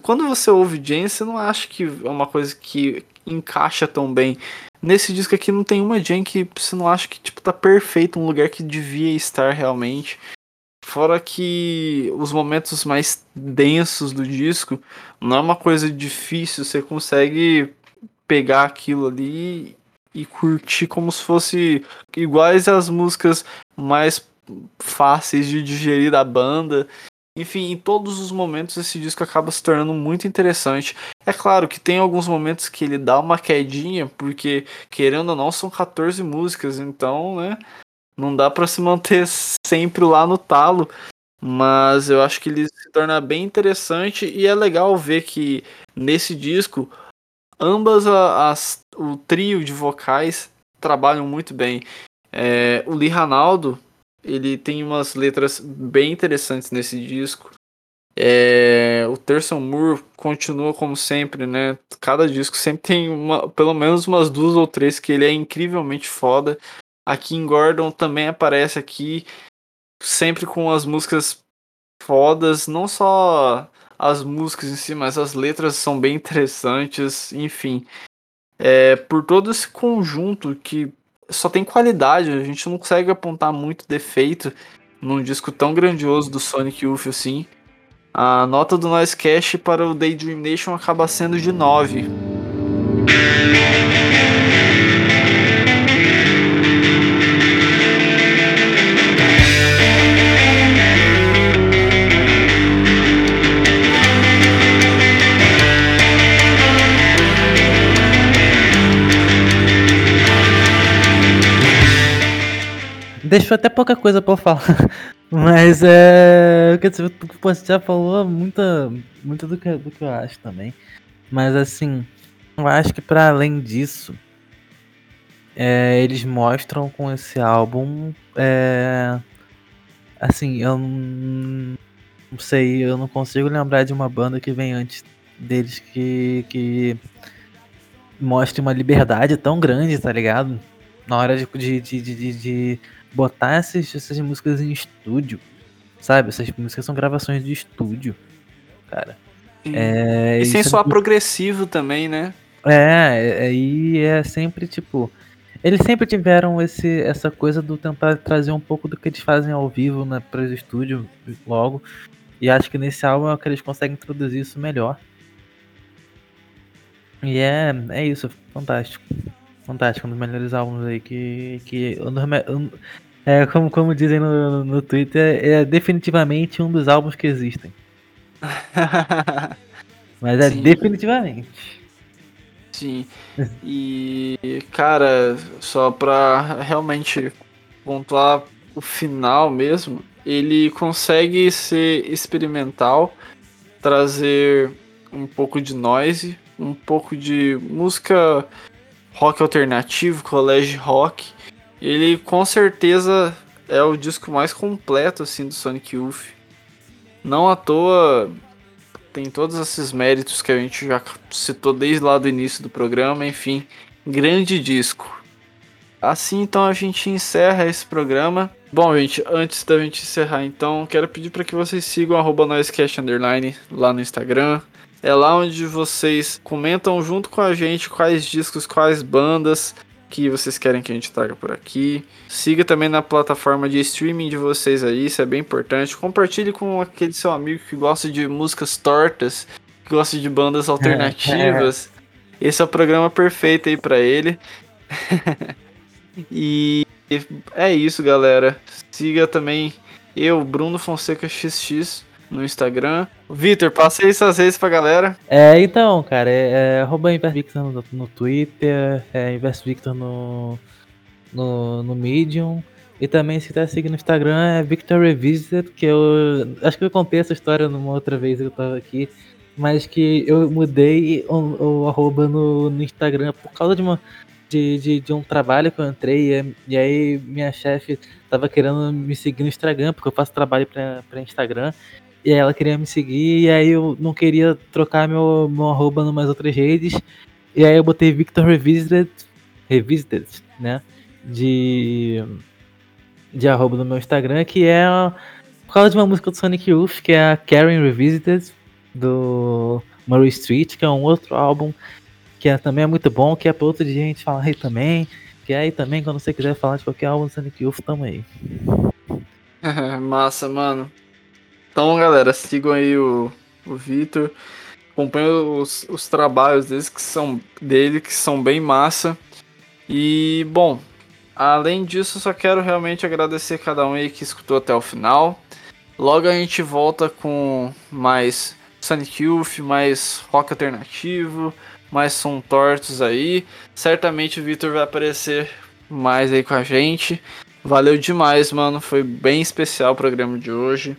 quando você ouve James você não acha que é uma coisa que encaixa tão bem nesse disco aqui não tem uma Jane que você não acha que tipo tá perfeito um lugar que devia estar realmente Fora que os momentos mais densos do disco não é uma coisa difícil, você consegue pegar aquilo ali e curtir como se fosse iguais às músicas mais fáceis de digerir da banda. Enfim, em todos os momentos esse disco acaba se tornando muito interessante. É claro que tem alguns momentos que ele dá uma quedinha, porque querendo ou não são 14 músicas, então, né, não dá pra se manter *laughs* sempre lá no talo. Mas eu acho que ele se torna bem interessante e é legal ver que nesse disco ambas as o trio de vocais trabalham muito bem. É, o Lee Ranaldo ele tem umas letras bem interessantes nesse disco. É, o Terson Moore continua como sempre, né? Cada disco sempre tem uma, pelo menos umas duas ou três que ele é incrivelmente foda. A Kim Gordon também aparece aqui, sempre com as músicas fodas, não só as músicas em si, mas as letras são bem interessantes, enfim. É, por todo esse conjunto que só tem qualidade, a gente não consegue apontar muito defeito num disco tão grandioso do Sonic Youth assim. A nota do Noise Cash para o Daydream Nation acaba sendo de 9. Deixou até pouca coisa pra eu falar. *laughs* Mas é. Quer dizer, você já falou muita, muito do que, do que eu acho também. Mas assim, eu acho que pra além disso, é, eles mostram com esse álbum. É, assim, eu não, não sei, eu não consigo lembrar de uma banda que vem antes deles que, que mostre uma liberdade tão grande, tá ligado? Na hora de, de, de, de- de botar essas, essas músicas em estúdio, sabe? Essas músicas são gravações de estúdio, cara. É, e sem é soar muito- progressivo também, né? é, é, e é sempre tipo. Eles sempre tiveram esse, essa coisa do tentar trazer um pouco do que eles fazem ao vivo né, para os estúdios logo. E acho que nesse álbum é que eles conseguem introduzir isso melhor. E é, é isso, fantástico. Fantástico, um dos melhores álbuns aí que. que um dos um- é, como, como dizem no, no Twitter, é definitivamente um dos álbuns que existem. *laughs* Mas é Sim. definitivamente. Sim. E, cara, só pra realmente pontuar o final mesmo, ele consegue ser experimental, trazer um pouco de noise, um pouco de música rock alternativo, college rock. Ele com certeza é o disco mais completo assim do Sonic Youth. Não à toa tem todos esses méritos que a gente já citou desde lá do início do programa, enfim, grande disco. Assim então a gente encerra esse programa. Bom, gente, antes da gente encerrar, então, quero pedir para que vocês sigam noisecast lá no Instagram. É lá onde vocês comentam junto com a gente quais discos, quais bandas que vocês querem que a gente traga por aqui. Siga também na plataforma de streaming de vocês aí, isso é bem importante. Compartilhe com aquele seu amigo que gosta de músicas tortas, que gosta de bandas alternativas. *laughs* Esse é o programa perfeito aí pra ele. *laughs* e é isso, galera. Siga também eu, Bruno Fonseca XX, no Instagram. Vitor, passei essas redes pra galera. É, então, cara, é, é arroba InversVictor no, no Twitter, é InversVictor no, no, no Medium. E também se tá seguindo no Instagram é Victor Revisited, que eu acho que eu contei essa história numa outra vez que eu tava aqui, mas que eu mudei o, o arroba no, no Instagram por causa de uma de, de, de um trabalho que eu entrei e, e aí minha chefe tava querendo me seguir no Instagram, porque eu faço trabalho pra Instagram. E aí ela queria me seguir, e aí eu não queria trocar meu, meu arroba numas outras redes. E aí eu botei Victor Revisited, Revisited, né? De, de arroba no meu Instagram, que é por causa de uma música do Sonic Youth, que é a Karen Revisited, do Murray Street, que é um outro álbum que é, também é muito bom, que é pra outro dia a gente falar aí também. Que aí também, quando você quiser falar de qualquer álbum do Sonic Youth, tamo aí. *laughs* Massa, mano. Então, galera, sigam aí o, o Vitor. Acompanhem os, os trabalhos deles que são, dele, que são bem massa. E, bom, além disso, só quero realmente agradecer cada um aí que escutou até o final. Logo a gente volta com mais Sonic Youth, mais rock alternativo, mais som tortos aí. Certamente o Vitor vai aparecer mais aí com a gente. Valeu demais, mano. Foi bem especial o programa de hoje.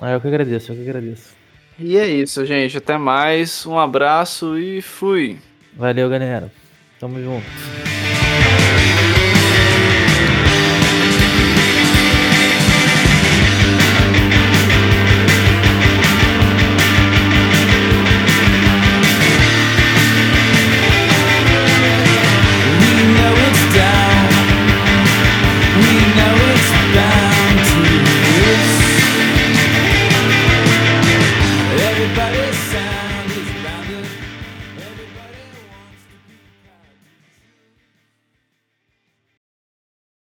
Ah, eu que agradeço, eu que agradeço. E é isso, gente. Até mais. Um abraço e fui. Valeu, galera. Tamo junto.